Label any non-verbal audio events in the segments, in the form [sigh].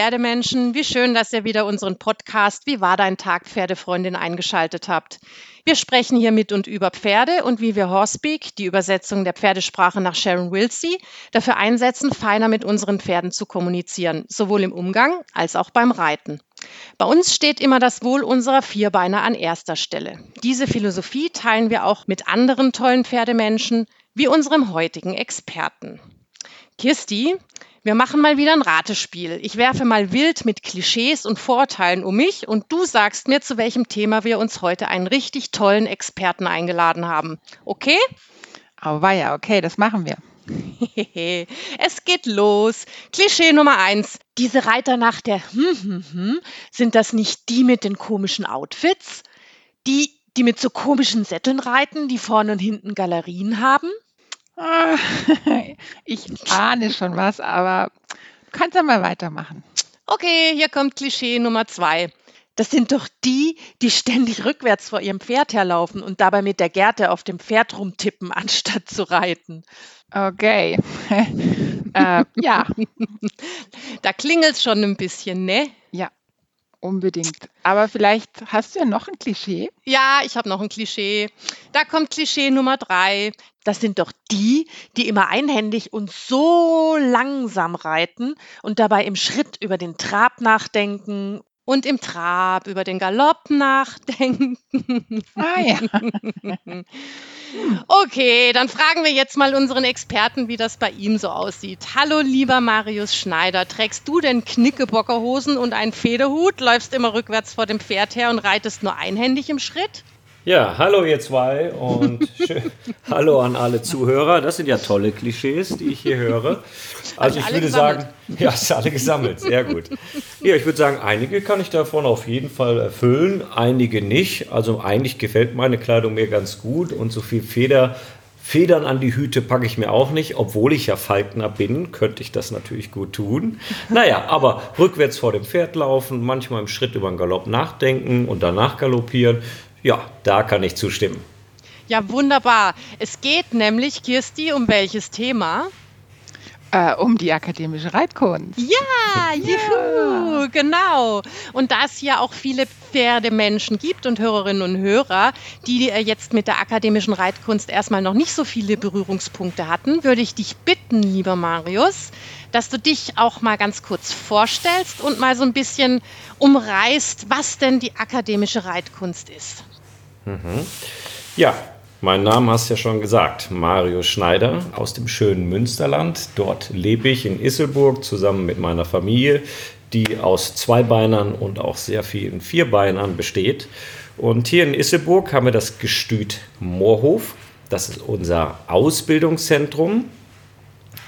Pferdemenschen, wie schön, dass ihr wieder unseren Podcast Wie war dein Tag, Pferdefreundin eingeschaltet habt. Wir sprechen hier mit und über Pferde und wie wir Horsepeak, die Übersetzung der Pferdesprache nach Sharon Wilsey, dafür einsetzen, feiner mit unseren Pferden zu kommunizieren, sowohl im Umgang als auch beim Reiten. Bei uns steht immer das Wohl unserer Vierbeiner an erster Stelle. Diese Philosophie teilen wir auch mit anderen tollen Pferdemenschen, wie unserem heutigen Experten. Kirsti, wir machen mal wieder ein Ratespiel. Ich werfe mal wild mit Klischees und Vorurteilen um mich und du sagst mir, zu welchem Thema wir uns heute einen richtig tollen Experten eingeladen haben. Okay? Aber ja, okay, das machen wir. [laughs] es geht los. Klischee Nummer eins. Diese Reiter nach der hm, hm, hm, sind das nicht die mit den komischen Outfits? Die, die mit so komischen Sätteln reiten, die vorne und hinten Galerien haben? Ah, [laughs] ich ahne schon was, aber du kannst ja mal weitermachen. Okay, hier kommt Klischee Nummer zwei. Das sind doch die, die ständig rückwärts vor ihrem Pferd herlaufen und dabei mit der Gerte auf dem Pferd rumtippen, [laughs] anstatt zu reiten. Okay. [laughs] äh, ja. Da klingelt es schon ein bisschen, ne? Unbedingt. Aber vielleicht hast du ja noch ein Klischee. Ja, ich habe noch ein Klischee. Da kommt Klischee Nummer drei. Das sind doch die, die immer einhändig und so langsam reiten und dabei im Schritt über den Trab nachdenken und im Trab über den Galopp nachdenken. Ah ja. [laughs] Okay, dann fragen wir jetzt mal unseren Experten, wie das bei ihm so aussieht. Hallo, lieber Marius Schneider. Trägst du denn Knickebockerhosen und einen Federhut, läufst immer rückwärts vor dem Pferd her und reitest nur einhändig im Schritt? Ja, hallo ihr zwei und [laughs] hallo an alle Zuhörer. Das sind ja tolle Klischees, die ich hier höre. Also ich würde gesammelt? sagen, ja, ist alle gesammelt, sehr gut. Ja, ich würde sagen, einige kann ich davon auf jeden Fall erfüllen, einige nicht. Also eigentlich gefällt meine Kleidung mir ganz gut und so viel Feder Federn an die Hüte packe ich mir auch nicht, obwohl ich ja Falkner bin, könnte ich das natürlich gut tun. Naja, aber rückwärts vor dem Pferd laufen, manchmal im Schritt über den Galopp nachdenken und danach galoppieren, ja, da kann ich zustimmen. Ja, wunderbar. Es geht nämlich, Kirsti, um welches Thema? Äh, um die akademische Reitkunst. Ja, juhu, ja. genau. Und da es ja auch viele Pferdemenschen gibt und Hörerinnen und Hörer, die äh, jetzt mit der akademischen Reitkunst erstmal noch nicht so viele Berührungspunkte hatten, würde ich dich bitten, lieber Marius, dass du dich auch mal ganz kurz vorstellst und mal so ein bisschen umreißt, was denn die akademische Reitkunst ist. Mhm. Ja, mein Name hast du ja schon gesagt, Mario Schneider aus dem schönen Münsterland. Dort lebe ich in Isselburg zusammen mit meiner Familie, die aus Zweibeinern und auch sehr vielen Vierbeinern besteht. Und hier in Isselburg haben wir das Gestüt Moorhof. Das ist unser Ausbildungszentrum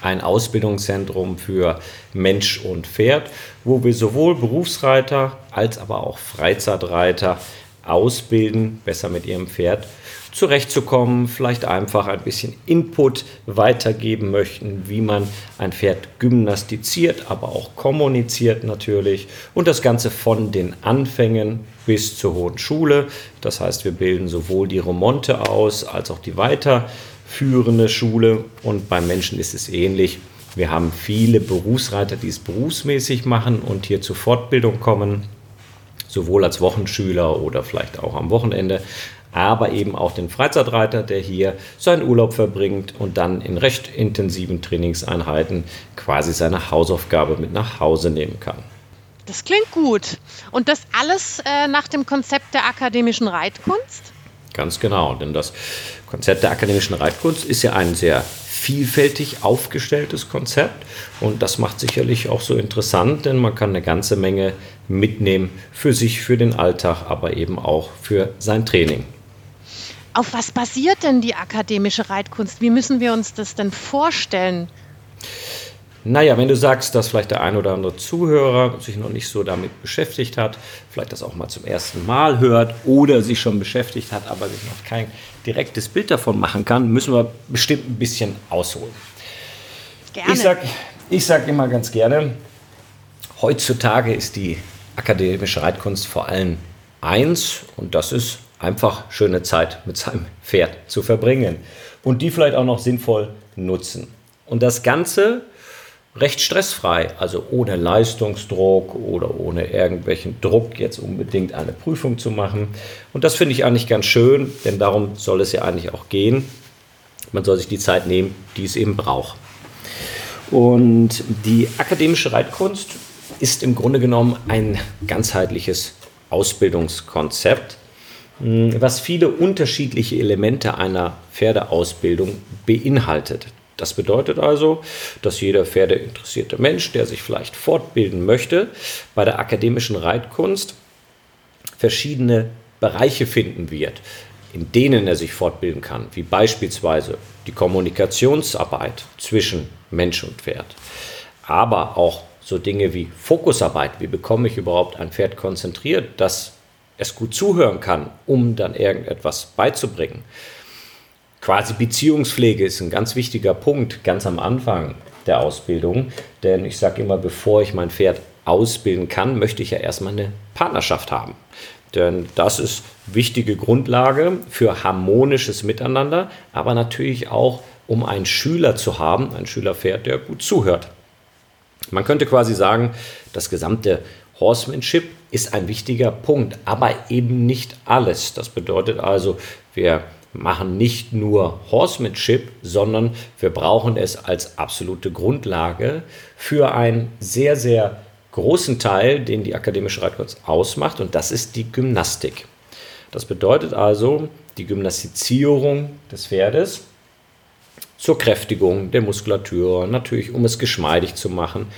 ein Ausbildungszentrum für Mensch und Pferd, wo wir sowohl Berufsreiter als aber auch Freizeitreiter ausbilden, besser mit ihrem Pferd zurechtzukommen, vielleicht einfach ein bisschen Input weitergeben möchten, wie man ein Pferd gymnastiziert, aber auch kommuniziert natürlich und das Ganze von den Anfängen bis zur hohen Schule. Das heißt, wir bilden sowohl die Remonte aus als auch die weiterführende Schule und beim Menschen ist es ähnlich. Wir haben viele Berufsreiter, die es berufsmäßig machen und hier zur Fortbildung kommen sowohl als Wochenschüler oder vielleicht auch am Wochenende, aber eben auch den Freizeitreiter, der hier seinen Urlaub verbringt und dann in recht intensiven Trainingseinheiten quasi seine Hausaufgabe mit nach Hause nehmen kann. Das klingt gut. Und das alles äh, nach dem Konzept der akademischen Reitkunst? Ganz genau, denn das Konzept der akademischen Reitkunst ist ja ein sehr vielfältig aufgestelltes Konzept und das macht sicherlich auch so interessant, denn man kann eine ganze Menge mitnehmen für sich, für den Alltag, aber eben auch für sein Training. Auf was basiert denn die akademische Reitkunst? Wie müssen wir uns das denn vorstellen? Naja, wenn du sagst, dass vielleicht der ein oder andere Zuhörer sich noch nicht so damit beschäftigt hat, vielleicht das auch mal zum ersten Mal hört oder sich schon beschäftigt hat, aber sich noch kein direktes Bild davon machen kann, müssen wir bestimmt ein bisschen ausholen. Gerne. Ich sage ich sag immer ganz gerne, heutzutage ist die akademische Reitkunst vor allem eins und das ist einfach schöne Zeit mit seinem Pferd zu verbringen und die vielleicht auch noch sinnvoll nutzen. Und das Ganze recht stressfrei, also ohne Leistungsdruck oder ohne irgendwelchen Druck jetzt unbedingt eine Prüfung zu machen. Und das finde ich eigentlich ganz schön, denn darum soll es ja eigentlich auch gehen. Man soll sich die Zeit nehmen, die es eben braucht. Und die akademische Reitkunst ist im Grunde genommen ein ganzheitliches Ausbildungskonzept, hm, was viele unterschiedliche Elemente einer Pferdeausbildung beinhaltet. Das bedeutet also, dass jeder pferdeinteressierte Mensch, der sich vielleicht fortbilden möchte, bei der akademischen Reitkunst verschiedene Bereiche finden wird, in denen er sich fortbilden kann, wie beispielsweise die Kommunikationsarbeit zwischen Mensch und Pferd, aber auch so Dinge wie Fokusarbeit, wie bekomme ich überhaupt ein Pferd konzentriert, dass es gut zuhören kann, um dann irgendetwas beizubringen quasi Beziehungspflege ist ein ganz wichtiger Punkt ganz am Anfang der Ausbildung. Denn ich sage immer, bevor ich mein Pferd ausbilden kann, möchte ich ja erstmal eine Partnerschaft haben. Denn das ist wichtige Grundlage für harmonisches Miteinander, aber natürlich auch, um einen Schüler zu haben, ein Schülerpferd, der gut zuhört. Man könnte quasi sagen, das gesamte Horsemanship ist ein wichtiger Punkt, aber eben nicht alles. Das bedeutet also, wir machen nicht nur Horsemanship, sondern wir brauchen es als absolute Grundlage für einen sehr, sehr großen Teil, den die akademische Reitkunst ausmacht, und das ist die Gymnastik. Das bedeutet also die Gymnastizierung des Pferdes zur Kräftigung der Muskulatur, natürlich um es geschmeidig zu machen,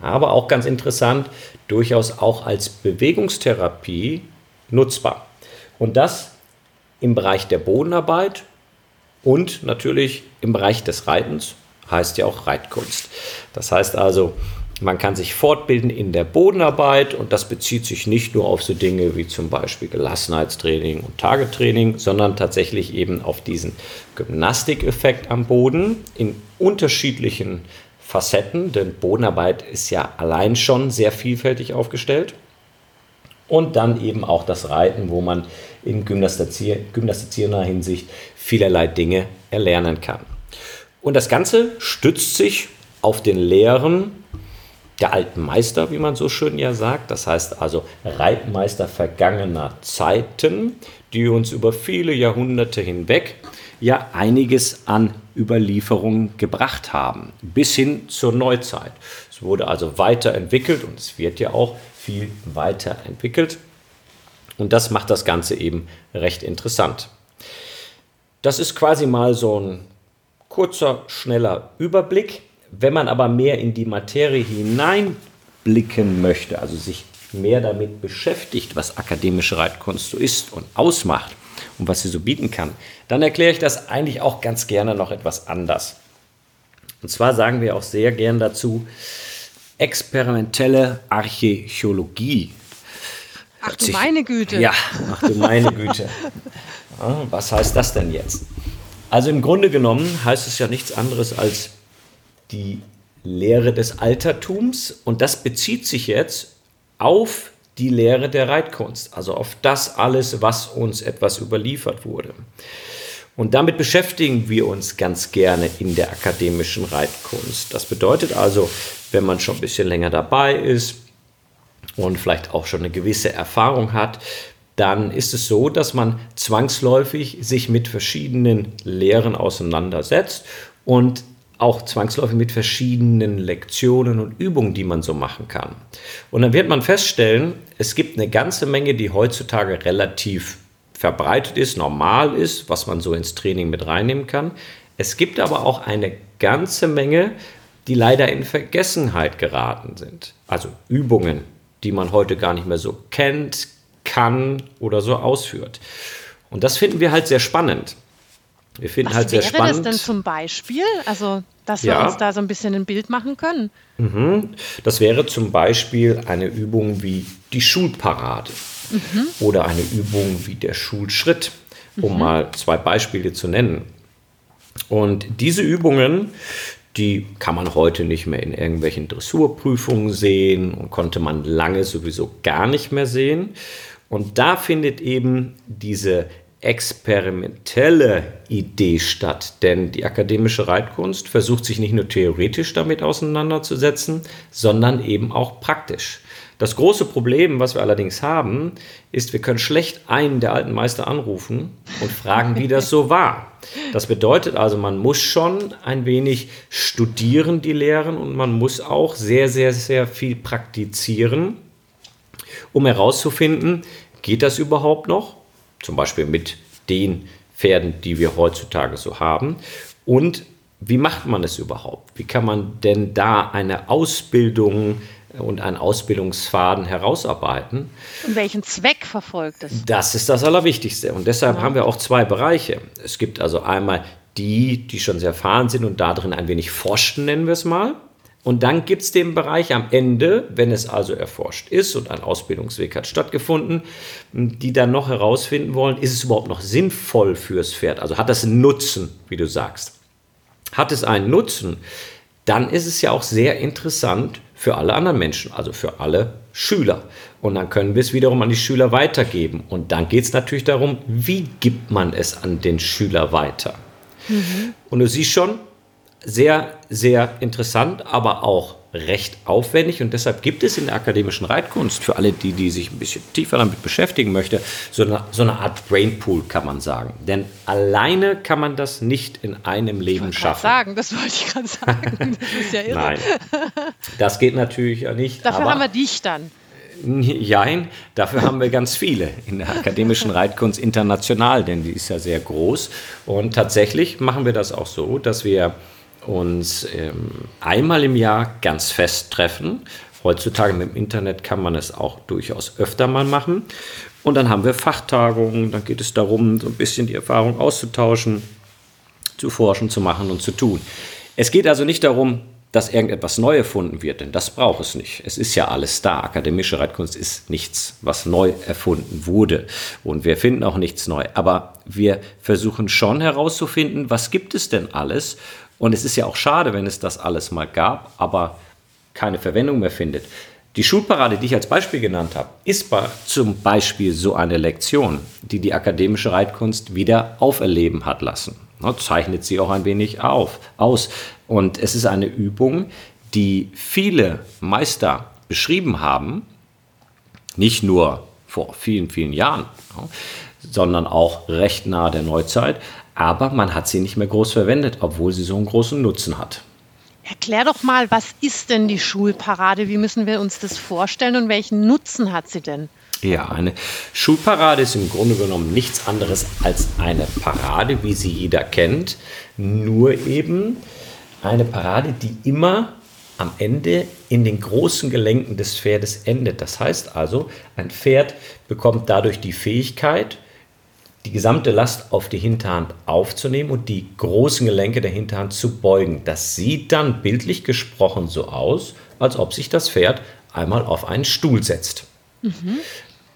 aber auch ganz interessant, durchaus auch als Bewegungstherapie nutzbar. Und das im Bereich der Bodenarbeit und natürlich im Bereich des Reitens, heißt ja auch Reitkunst. Das heißt also, man kann sich fortbilden in der Bodenarbeit und das bezieht sich nicht nur auf so Dinge wie zum Beispiel Gelassenheitstraining und Tagetraining, sondern tatsächlich eben auf diesen Gymnastikeffekt am Boden in unterschiedlichen Facetten, denn Bodenarbeit ist ja allein schon sehr vielfältig aufgestellt. Und dann eben auch das Reiten, wo man in gymnastizierender Hinsicht vielerlei Dinge erlernen kann. Und das Ganze stützt sich auf den Lehren der alten Meister, wie man so schön ja sagt. Das heißt also Reitmeister vergangener Zeiten, die uns über viele Jahrhunderte hinweg ja einiges an Überlieferungen gebracht haben, bis hin zur Neuzeit. Es wurde also weiterentwickelt und es wird ja auch viel weiterentwickelt. Und das macht das Ganze eben recht interessant. Das ist quasi mal so ein kurzer, schneller Überblick. Wenn man aber mehr in die Materie hineinblicken möchte, also sich mehr damit beschäftigt, was akademische Reitkunst so ist und ausmacht und was sie so bieten kann, dann erkläre ich das eigentlich auch ganz gerne noch etwas anders. Und zwar sagen wir auch sehr gern dazu experimentelle Archäologie. Ach du meine Güte. Ja, ach du meine Güte. [laughs] was heißt das denn jetzt? Also im Grunde genommen heißt es ja nichts anderes als die Lehre des Altertums und das bezieht sich jetzt auf die Lehre der Reitkunst, also auf das alles, was uns etwas überliefert wurde. Und damit beschäftigen wir uns ganz gerne in der akademischen Reitkunst. Das bedeutet also, wenn man schon ein bisschen länger dabei ist, und vielleicht auch schon eine gewisse Erfahrung hat, dann ist es so, dass man zwangsläufig sich mit verschiedenen Lehren auseinandersetzt und auch zwangsläufig mit verschiedenen Lektionen und Übungen, die man so machen kann. Und dann wird man feststellen, es gibt eine ganze Menge, die heutzutage relativ verbreitet ist, normal ist, was man so ins Training mit reinnehmen kann. Es gibt aber auch eine ganze Menge, die leider in Vergessenheit geraten sind. Also Übungen, die man heute gar nicht mehr so kennt, kann oder so ausführt. Und das finden wir halt sehr spannend. Wir finden Was halt sehr spannend. Was wäre das denn zum Beispiel? Also, dass wir ja. uns da so ein bisschen ein Bild machen können? Mhm. Das wäre zum Beispiel eine Übung wie die Schulparade mhm. oder eine Übung wie der Schulschritt, um mhm. mal zwei Beispiele zu nennen. Und diese Übungen, die kann man heute nicht mehr in irgendwelchen Dressurprüfungen sehen und konnte man lange sowieso gar nicht mehr sehen. Und da findet eben diese experimentelle Idee statt, denn die akademische Reitkunst versucht sich nicht nur theoretisch damit auseinanderzusetzen, sondern eben auch praktisch. Das große Problem, was wir allerdings haben, ist, wir können schlecht einen der alten Meister anrufen und fragen, wie das so [laughs] war. Das bedeutet also, man muss schon ein wenig studieren, die Lehren, und man muss auch sehr, sehr, sehr viel praktizieren, um herauszufinden, geht das überhaupt noch? Zum Beispiel mit den Pferden, die wir heutzutage so haben. Und wie macht man es überhaupt? Wie kann man denn da eine Ausbildung und einen Ausbildungsfaden herausarbeiten? Und welchen Zweck verfolgt es? Das ist das Allerwichtigste. Und deshalb ja. haben wir auch zwei Bereiche. Es gibt also einmal die, die schon sehr erfahren sind und darin ein wenig forschen, nennen wir es mal. Und dann gibt es den Bereich am Ende, wenn es also erforscht ist und ein Ausbildungsweg hat stattgefunden, die dann noch herausfinden wollen, ist es überhaupt noch sinnvoll fürs Pferd? Also hat das einen Nutzen, wie du sagst. Hat es einen Nutzen, dann ist es ja auch sehr interessant für alle anderen Menschen, also für alle Schüler. Und dann können wir es wiederum an die Schüler weitergeben. Und dann geht es natürlich darum, wie gibt man es an den Schüler weiter? Mhm. Und du siehst schon, sehr, sehr interessant, aber auch recht aufwendig und deshalb gibt es in der akademischen Reitkunst für alle, die, die sich ein bisschen tiefer damit beschäftigen möchte, so eine, so eine Art Brainpool kann man sagen. Denn alleine kann man das nicht in einem Leben ich schaffen. sagen, das wollte ich gerade sagen. [laughs] Das ist ja irre. Nein, das geht natürlich nicht. Dafür haben wir dich dann. Jein, dafür haben wir ganz viele in der akademischen Reitkunst international, denn die ist ja sehr groß. Und tatsächlich machen wir das auch so, dass wir uns ähm, einmal im Jahr ganz fest treffen. Heutzutage mit dem Internet kann man es auch durchaus öfter mal machen. Und dann haben wir Fachtagungen, dann geht es darum, so ein bisschen die Erfahrung auszutauschen, zu forschen, zu machen und zu tun. Es geht also nicht darum, dass irgendetwas neu erfunden wird, denn das braucht es nicht. Es ist ja alles da. Akademische Reitkunst ist nichts, was neu erfunden wurde. Und wir finden auch nichts neu. Aber wir versuchen schon herauszufinden, was gibt es denn alles und es ist ja auch schade, wenn es das alles mal gab, aber keine Verwendung mehr findet. Die Schulparade, die ich als Beispiel genannt habe, ist zum Beispiel so eine Lektion, die die akademische Reitkunst wieder auferleben hat lassen. Ne, zeichnet sie auch ein wenig auf, aus. Und es ist eine Übung, die viele Meister beschrieben haben, nicht nur vor vielen, vielen Jahren, sondern auch recht nahe der Neuzeit, aber man hat sie nicht mehr groß verwendet, obwohl sie so einen großen Nutzen hat. Erklär doch mal, was ist denn die Schulparade? Wie müssen wir uns das vorstellen und welchen Nutzen hat sie denn? Ja, eine Schulparade ist im Grunde genommen nichts anderes als eine Parade, wie sie jeder kennt, nur eben eine Parade, die immer am Ende in den großen Gelenken des Pferdes endet. Das heißt also, ein Pferd bekommt dadurch die Fähigkeit, die gesamte Last auf die Hinterhand aufzunehmen und die großen Gelenke der Hinterhand zu beugen. Das sieht dann bildlich gesprochen so aus, als ob sich das Pferd einmal auf einen Stuhl setzt. Mhm.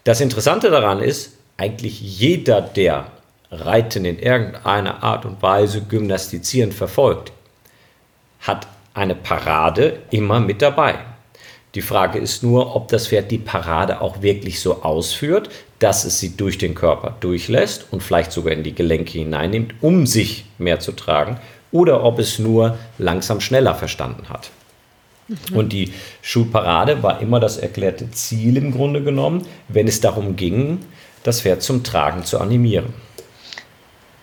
Das Interessante daran ist, eigentlich jeder, der Reiten in irgendeiner Art und Weise gymnastizierend verfolgt, hat eine Parade immer mit dabei. Die Frage ist nur, ob das Pferd die Parade auch wirklich so ausführt, dass es sie durch den Körper durchlässt und vielleicht sogar in die Gelenke hineinnimmt, um sich mehr zu tragen, oder ob es nur langsam schneller verstanden hat. Mhm. Und die Schulparade war immer das erklärte Ziel im Grunde genommen, wenn es darum ging, das Pferd zum Tragen zu animieren.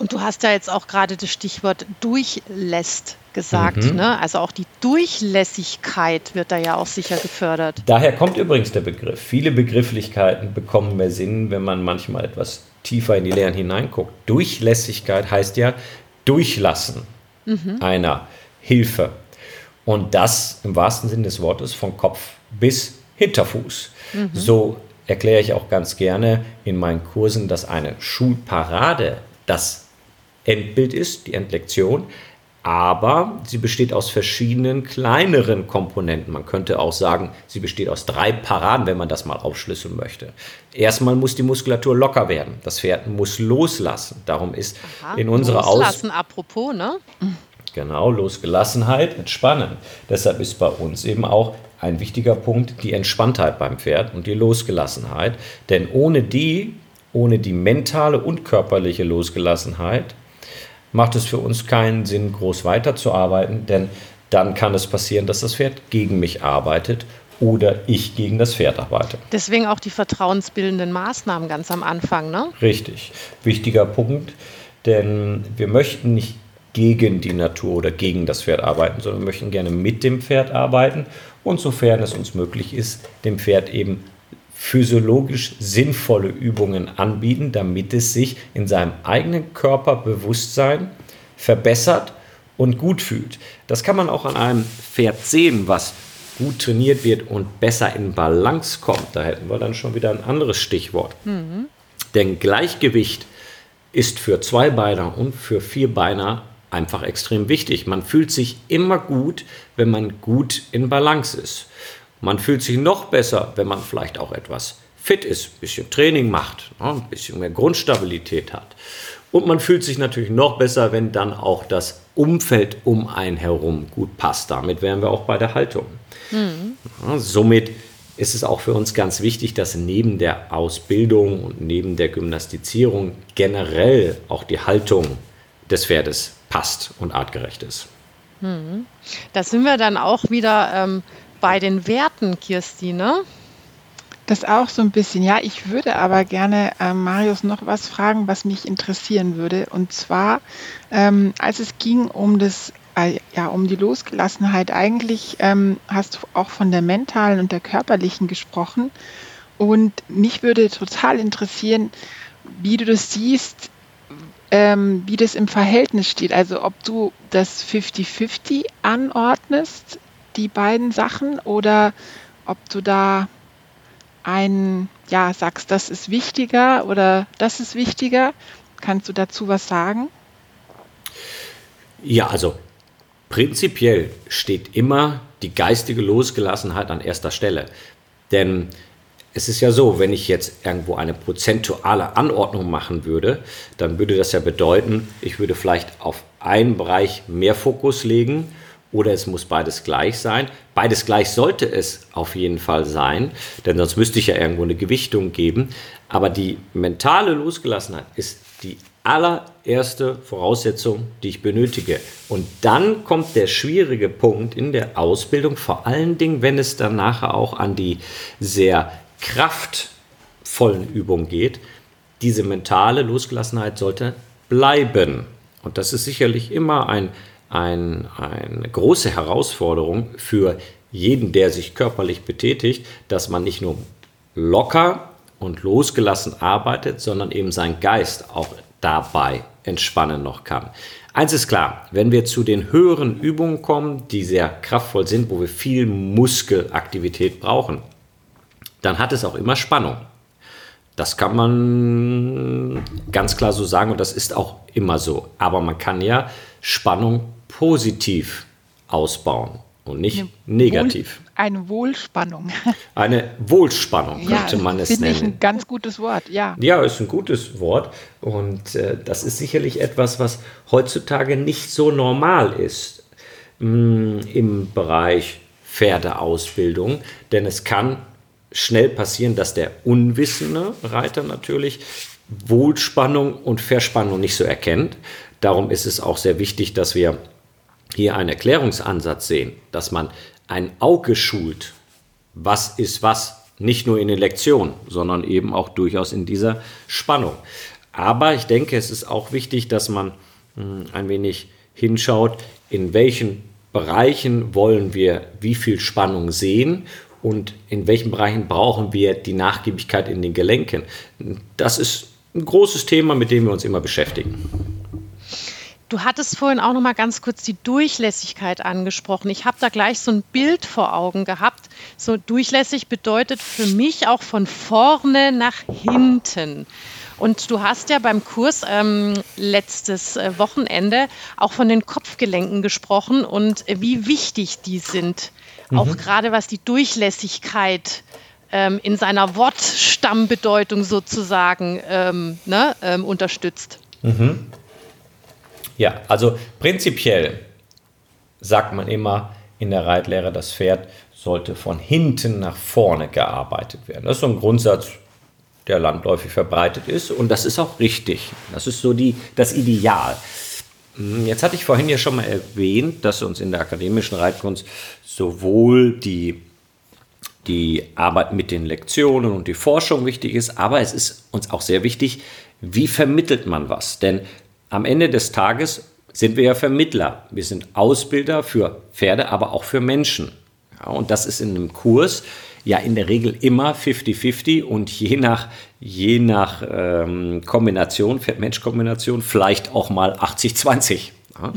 Und du hast ja jetzt auch gerade das Stichwort durchlässt gesagt. Mhm. Ne? Also auch die Durchlässigkeit wird da ja auch sicher gefördert. Daher kommt übrigens der Begriff. Viele Begrifflichkeiten bekommen mehr Sinn, wenn man manchmal etwas tiefer in die Lehren hineinguckt. Durchlässigkeit heißt ja durchlassen mhm. einer Hilfe. Und das im wahrsten Sinne des Wortes von Kopf bis Hinterfuß. Mhm. So erkläre ich auch ganz gerne in meinen Kursen, dass eine Schulparade das Endbild ist, die Endlektion, aber sie besteht aus verschiedenen kleineren Komponenten. Man könnte auch sagen, sie besteht aus drei Paraden, wenn man das mal aufschlüsseln möchte. Erstmal muss die Muskulatur locker werden. Das Pferd muss loslassen. Darum ist Aha, in unserer Aus... Loslassen, apropos, ne? Genau, Losgelassenheit, entspannen. Deshalb ist bei uns eben auch ein wichtiger Punkt die Entspanntheit beim Pferd und die Losgelassenheit. Denn ohne die ohne die mentale und körperliche Losgelassenheit macht es für uns keinen Sinn, groß weiterzuarbeiten, denn dann kann es passieren, dass das Pferd gegen mich arbeitet oder ich gegen das Pferd arbeite. Deswegen auch die vertrauensbildenden Maßnahmen ganz am Anfang, ne? Richtig. Wichtiger Punkt, denn wir möchten nicht gegen die Natur oder gegen das Pferd arbeiten, sondern wir möchten gerne mit dem Pferd arbeiten und sofern es uns möglich ist, dem Pferd eben physiologisch sinnvolle Übungen anbieten, damit es sich in seinem eigenen Körperbewusstsein verbessert und gut fühlt. Das kann man auch an einem Pferd sehen, was gut trainiert wird und besser in Balance kommt. Da hätten wir dann schon wieder ein anderes Stichwort. Mhm. Denn Gleichgewicht ist für Zweibeiner und für Vierbeiner einfach extrem wichtig. Man fühlt sich immer gut, wenn man gut in Balance ist. Man fühlt sich noch besser, wenn man vielleicht auch etwas fit ist, ein bisschen Training macht, ne, ein bisschen mehr Grundstabilität hat. Und man fühlt sich natürlich noch besser, wenn dann auch das Umfeld um einen herum gut passt. Damit wären wir auch bei der Haltung. Mhm. Ja, somit ist es auch für uns ganz wichtig, dass neben der Ausbildung und neben der Gymnastizierung generell auch die Haltung des Pferdes passt und artgerecht ist. Hm. Da sind wir dann auch wieder ähm, bei den Werten, Kirsti, ne? Das auch so ein bisschen. Ja, ich würde aber gerne äh, Marius noch was fragen, was mich interessieren würde. Und zwar, ähm, als es ging um das, äh, ja, um die Losgelassenheit, eigentlich ähm, hast du auch von der mentalen und der körperlichen gesprochen. Und mich würde total interessieren, wie du das siehst, ähm, wie das im Verhältnis steht. Also ob du das 50-50 anordnest, die beiden Sachen, oder ob du da ein, ja, sagst, das ist wichtiger oder das ist wichtiger. Kannst du dazu was sagen? Ja, also prinzipiell steht immer die geistige Losgelassenheit an erster Stelle. Denn es ist ja so, wenn ich jetzt irgendwo eine prozentuale Anordnung machen würde, dann würde das ja bedeuten, ich würde vielleicht auf einen Bereich mehr Fokus legen oder es muss beides gleich sein. Beides gleich sollte es auf jeden Fall sein, denn sonst müsste ich ja irgendwo eine Gewichtung geben. Aber die mentale Losgelassenheit ist die allererste Voraussetzung, die ich benötige. Und dann kommt der schwierige Punkt in der Ausbildung, vor allen Dingen, wenn es dann nachher auch an die sehr kraftvollen Übung geht, diese mentale Losgelassenheit sollte bleiben. Und das ist sicherlich immer ein, ein, eine große Herausforderung für jeden, der sich körperlich betätigt, dass man nicht nur locker und losgelassen arbeitet, sondern eben sein Geist auch dabei entspannen noch kann. Eins ist klar, wenn wir zu den höheren Übungen kommen, die sehr kraftvoll sind, wo wir viel Muskelaktivität brauchen, dann hat es auch immer Spannung. Das kann man ganz klar so sagen und das ist auch immer so. Aber man kann ja Spannung positiv ausbauen und nicht eine negativ. Wohl, eine Wohlspannung. [laughs] Eine Wohlspannung könnte ja, man es nennen. Ich ein ganz gutes Wort, ja. Ja, ist ein gutes Wort und äh, das ist sicherlich etwas, was heutzutage nicht so normal ist mh, mm, im Bereich Pferdeausbildung, denn es kann schnell passieren, dass der unwissende Reiter natürlich Wohlspannung und Verspannung nicht so erkennt. Darum ist es auch sehr wichtig, dass wir hier einen Erklärungsansatz sehen, dass man ein Auge schult, was ist was, nicht nur in den Lektionen, sondern eben auch durchaus in dieser Spannung. Aber ich denke, es ist auch wichtig, dass man hm, ein wenig hinschaut, in welchen Bereichen wollen wir wie viel Spannung sehen und in welchen Bereichen brauchen wir die Nachgiebigkeit in den Gelenken. Das ist ein großes Thema, mit dem wir uns immer beschäftigen. Du hattest vorhin auch noch mal ganz kurz die Durchlässigkeit angesprochen. Ich habe da gleich so ein Bild vor Augen gehabt. So durchlässig bedeutet für mich auch von vorne nach hinten. Und du hast ja beim Kurs ähm, letztes äh, Wochenende auch von den Kopfgelenken gesprochen und äh, wie wichtig die sind. Mhm. Auch gerade was die Durchlässigkeit ähm, in seiner Wortstammbedeutung sozusagen ähm, ne, ähm, unterstützt. Mhm. Ja, also prinzipiell sagt man immer in der Reitlehre, das Pferd sollte von hinten nach vorne gearbeitet werden. Das ist so ein Grundsatz, der landläufig verbreitet ist. Und das ist auch richtig. Das ist so die, das Ideal. Hm, jetzt hatte ich vorhin ja schon mal erwähnt, dass uns in der akademischen Reitkunst sowohl die, die Arbeit mit den Lektionen und die Forschung wichtig ist, aber es ist uns auch sehr wichtig, wie vermittelt man was. Denn am Ende des Tages sind wir ja Vermittler. Wir sind Ausbilder für Pferde, aber auch für Menschen. Ja, und das ist in einem Kurs ja in der Regel immer 50-50 und je nach, je nach ähm, Kombination, Pferd-Mensch-Kombination, vielleicht auch mal 80-20. Ja.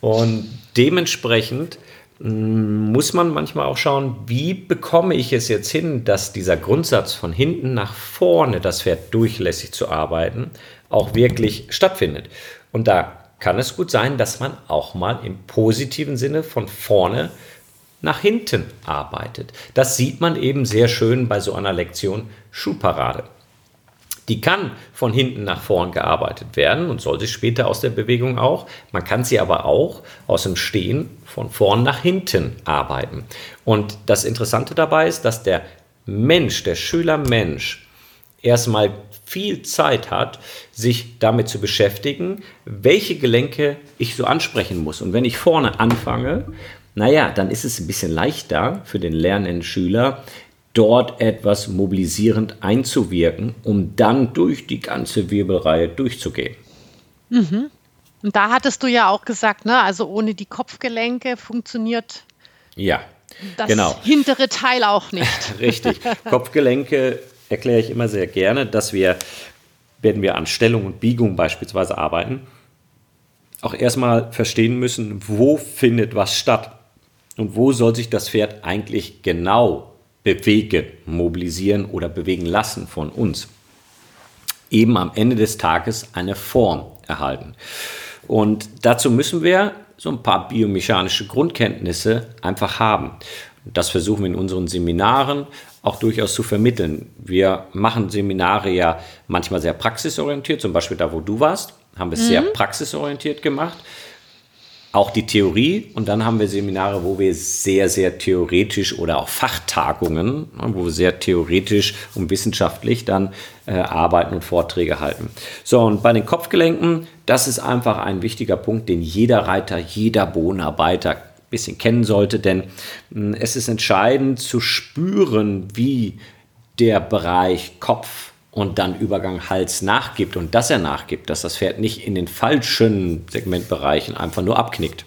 und dementsprechend mm, muss man manchmal auch schauen, wie bekomme ich es jetzt hin, dass dieser Grundsatz von hinten nach vorne, das Pferd durchlässig zu arbeiten, auch wirklich stattfindet. Und da kann es gut sein, dass man auch mal im positiven Sinne von vorne nach hinten arbeitet. Das sieht man eben sehr schön bei so einer Lektion Schuhparade. Die kann von hinten nach vorn gearbeitet werden und sollte später aus der Bewegung auch. Man kann sie aber auch aus dem Stehen von vorn nach hinten arbeiten. Und das Interessante dabei ist, dass der Mensch, der Schüler Mensch, erstmal viel Zeit hat, sich damit zu beschäftigen, welche Gelenke ich so ansprechen muss. Und wenn ich vorne anfange, naja, dann ist es ein bisschen leichter für den lernenden Schüler, dort etwas mobilisierend einzuwirken, um dann durch die ganze Wirbelreihe durchzugehen. Mhm. Und da hattest du ja auch gesagt, ne? also ohne die Kopfgelenke funktioniert ja, das genau. hintere Teil auch nicht. [laughs] Richtig. Kopfgelenke erkläre ich immer sehr gerne, dass wir, wenn wir an Stellung und Biegung beispielsweise arbeiten, auch erstmal verstehen müssen, wo findet was statt. Und wo soll sich das Pferd eigentlich genau bewegen, mobilisieren oder bewegen lassen von uns? Eben am Ende des Tages eine Form erhalten. Und dazu müssen wir so ein paar biomechanische Grundkenntnisse einfach haben. Das versuchen wir in unseren Seminaren auch durchaus zu vermitteln. Wir machen Seminare ja manchmal sehr praxisorientiert, zum Beispiel da, wo du warst, haben wir es mhm. sehr praxisorientiert gemacht auch die Theorie und dann haben wir Seminare, wo wir sehr, sehr theoretisch oder auch Fachtagungen, ne, wo wir sehr theoretisch und wissenschaftlich dann äh, arbeiten und Vorträge halten. So, und bei den Kopfgelenken, das ist einfach ein wichtiger Punkt, den jeder Reiter, jeder Bodenarbeiter bisschen kennen sollte, denn hm, es ist entscheidend zu spüren, wie der Bereich Kopf, und dann Übergang Hals nachgibt und dass er nachgibt, dass das Pferd nicht in den falschen Segmentbereichen einfach nur abknickt.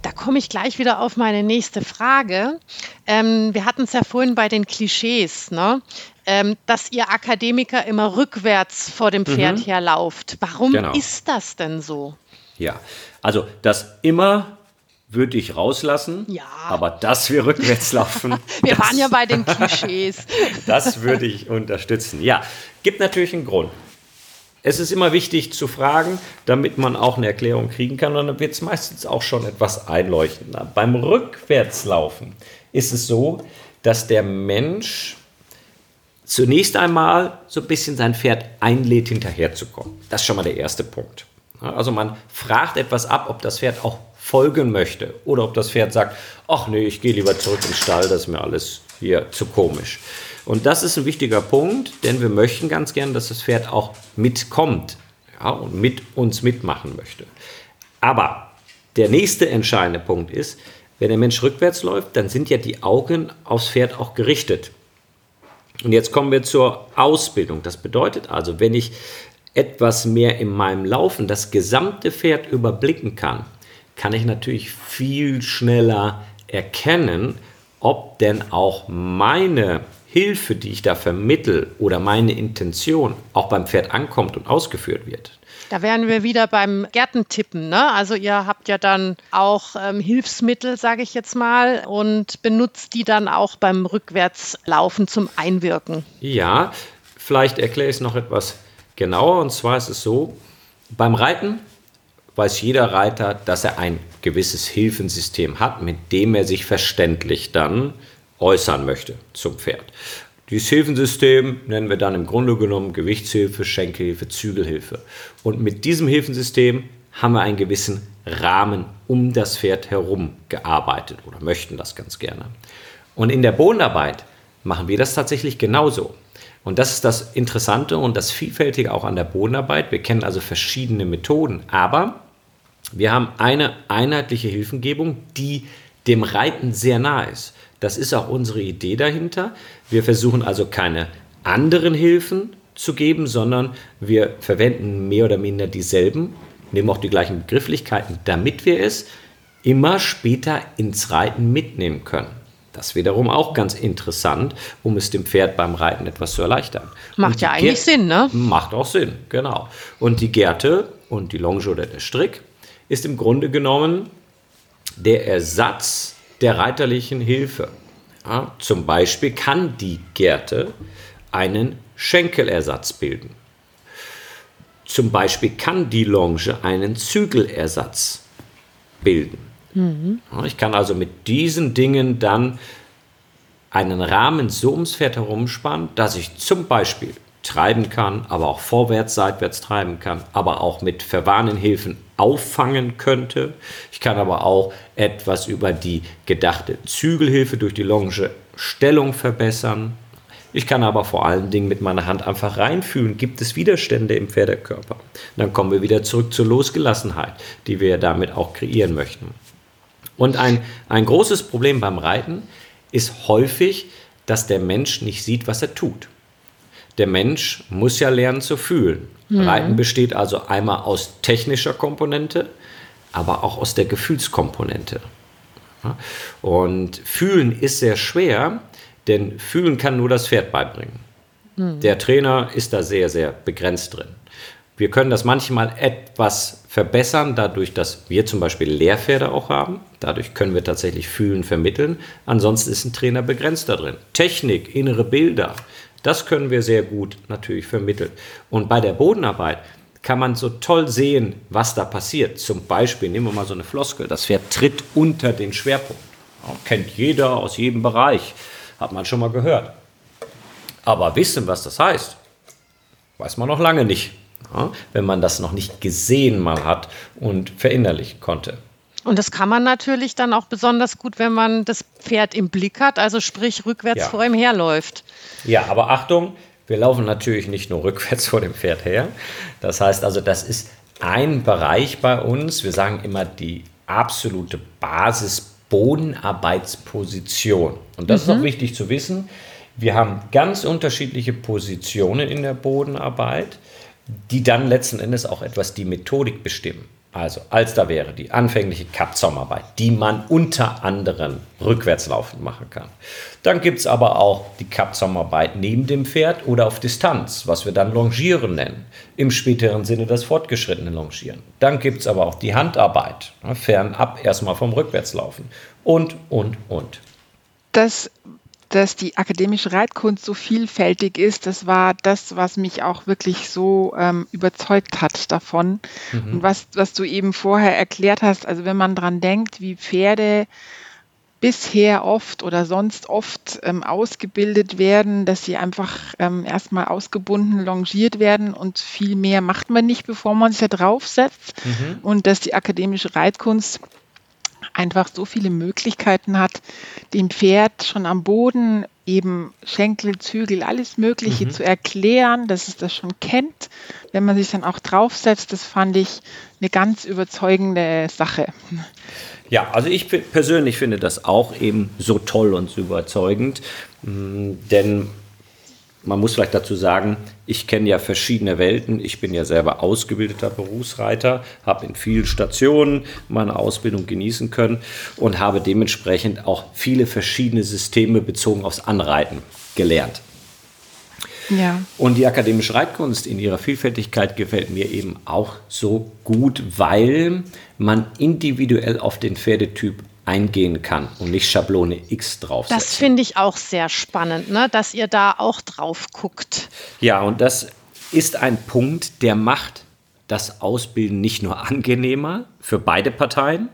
Da komme ich gleich wieder auf meine nächste Frage. Ähm, wir hatten es ja vorhin bei den Klischees, ne? ähm, dass ihr Akademiker immer rückwärts vor dem Pferd mhm. herlauft. Warum genau. ist das denn so? Ja, also das immer würde ich rauslassen. Ja. Aber dass wir rückwärts laufen. [laughs] wir das, waren ja bei den Klischees. [laughs] das würde ich unterstützen. Ja, gibt natürlich einen Grund. Es ist immer wichtig zu fragen, damit man auch eine Erklärung kriegen kann. Und dann wird es meistens auch schon etwas einleuchtender. Beim Rückwärtslaufen ist es so, dass der Mensch zunächst einmal so ein bisschen sein Pferd einlädt, hinterherzukommen. Das ist schon mal der erste Punkt. Also man fragt etwas ab, ob das Pferd auch folgen möchte. Oder ob das Pferd sagt, ach nee, ich gehe lieber zurück ins Stall, das ist mir alles hier zu komisch. Und das ist ein wichtiger Punkt, denn wir möchten ganz gern, dass das Pferd auch mitkommt ja, und mit uns mitmachen möchte. Aber der nächste entscheidende Punkt ist, wenn der Mensch rückwärts läuft, dann sind ja die Augen aufs Pferd auch gerichtet. Und jetzt kommen wir zur Ausbildung. Das bedeutet also, wenn ich etwas mehr in meinem Laufen das gesamte Pferd überblicken kann, kann ich natürlich viel schneller erkennen, ob denn auch meine Hilfe, die ich da vermittel oder meine Intention auch beim Pferd ankommt und ausgeführt wird. Da wären wir wieder beim Gärtentippen. Ne? Also ihr habt ja dann auch ähm, Hilfsmittel, sage ich jetzt mal, und benutzt die dann auch beim Rückwärtslaufen zum Einwirken. Ja, vielleicht erkläre ich es noch etwas genauer. Und zwar ist es so, beim Reiten weiß jeder Reiter, dass er ein gewisses Hilfensystem hat, mit dem er sich verständlich dann äußern möchte zum Pferd. Dieses Hilfensystem nennen wir dann im Grunde genommen Gewichtshilfe, Schenkelhilfe, Zügelhilfe. Und mit diesem Hilfensystem haben wir einen gewissen Rahmen um das Pferd herum gearbeitet oder möchten das ganz gerne. Und in der Bodenarbeit machen wir das tatsächlich genauso. Und das ist das Interessante und das Vielfältige auch an der Bodenarbeit. Wir kennen also verschiedene Methoden, aber wir haben eine einheitliche Hilfengebung, die dem Reiten sehr nahe ist. Das ist auch unsere Idee dahinter. Wir versuchen also keine anderen Hilfen zu geben, sondern wir verwenden mehr oder minder dieselben, nehmen auch die gleichen Begrifflichkeiten, damit wir es immer später ins Reiten mitnehmen können. Das wiederum auch ganz interessant, um es dem Pferd beim Reiten etwas zu erleichtern. Macht ja eigentlich Ger Sinn, ne? Macht auch Sinn, genau. Und die Gerte und die Longe oder der Strick ist im Grunde genommen der Ersatz der reiterlichen Hilfe. Ja, zum Beispiel kann die Gerte einen Schenkelersatz bilden. Zum Beispiel kann die Longe einen Zügelersatz bilden. Mhm. Ich kann also mit diesen Dingen dann einen Rahmen so ums Pferd herumspannen, dass ich zum Beispiel treiben kann, aber auch vorwärts, seitwärts treiben kann, aber auch mit Verwarnenhilfen auffangen könnte. Ich kann aber auch etwas über die gedachte Zügelhilfe durch die Longe Stellung verbessern. Ich kann aber vor allen Dingen mit meiner Hand einfach reinfühlen, gibt es Widerstände im Pferdekörper. Dann kommen wir wieder zurück zur Losgelassenheit, die wir damit auch kreieren möchten. Und ein, ein großes Problem beim Reiten ist häufig, dass der Mensch nicht sieht, was er tut. Der Mensch muss ja lernen zu fühlen. Mhm. Reiten besteht also einmal aus technischer Komponente, aber auch aus der Gefühlskomponente. Und fühlen ist sehr schwer, denn fühlen kann nur das Pferd beibringen. Mhm. Der Trainer ist da sehr, sehr begrenzt drin. Wir können das manchmal etwas verbessern, dadurch, dass wir zum Beispiel Lehrpferde auch haben. Dadurch können wir tatsächlich Fühlen vermitteln. Ansonsten ist ein Trainer begrenzt da drin. Technik, innere Bilder, das können wir sehr gut natürlich vermitteln. Und bei der Bodenarbeit kann man so toll sehen, was da passiert. Zum Beispiel, nehmen wir mal so eine Floskel, das Pferd tritt unter den Schwerpunkt. Kennt jeder aus jedem Bereich, hat man schon mal gehört. Aber wissen, was das heißt, weiß man noch lange nicht wenn man das noch nicht gesehen mal hat und verinnerlichen konnte. Und das kann man natürlich dann auch besonders gut, wenn man das Pferd im Blick hat, also sprich rückwärts ja. vor ihm herläuft. Ja, aber Achtung, wir laufen natürlich nicht nur rückwärts vor dem Pferd her. Das heißt also, das ist ein Bereich bei uns. Wir sagen immer die absolute Basis Bodenarbeitsposition. Und das mhm. ist auch mhm. wichtig zu wissen. Wir haben ganz unterschiedliche Positionen in der Bodenarbeit die dann letzten Endes auch etwas die Methodik bestimmen. Also, als da wäre die anfängliche Kappzaumarbeit, die man unter anderem rückwärts laufend machen kann. Dann gibt es aber auch die Kappzaumarbeit neben dem Pferd oder auf Distanz, was wir dann Longieren nennen. Im späteren Sinne das fortgeschrittene Longieren. Dann gibt es aber auch die Handarbeit, ne, fernab erstmal vom Rückwärtslaufen. Und, und, und. Das dass die akademische Reitkunst so vielfältig ist, das war das, was mich auch wirklich so ähm, überzeugt hat davon. Mhm. Und was, was du eben vorher erklärt hast, also wenn man dran denkt, wie Pferde bisher oft oder sonst oft ähm, ausgebildet werden, dass sie einfach ähm, erstmal ausgebunden longiert werden und viel mehr macht man nicht, bevor man sich da draufsetzt. Mhm. Und dass die akademische Reitkunst einfach so viele Möglichkeiten hat, dem Pferd schon am Boden eben Schenkel, Zügel, alles Mögliche mhm. zu erklären, dass es das schon kennt. Wenn man sich dann auch draufsetzt, das fand ich eine ganz überzeugende Sache. Ja, also ich persönlich finde das auch eben so toll und so überzeugend, mm, denn man muss vielleicht dazu sagen, ich kenne ja verschiedene Welten. Ich bin ja selber ausgebildeter Berufsreiter, habe in vielen Stationen meine Ausbildung genießen können und habe dementsprechend auch viele verschiedene Systeme bezogen aufs Anreiten gelernt. Ja. Und die akademische Reitkunst in ihrer Vielfältigkeit gefällt mir eben auch so gut, weil man individuell auf den Pferdetyp eingehen kann und nicht Schablone X draufsetzen. Das finde ich auch sehr spannend, ne? dass ihr da auch drauf guckt. Ja, und das ist ein Punkt, der macht das Ausbilden nicht nur angenehmer für beide Parteien,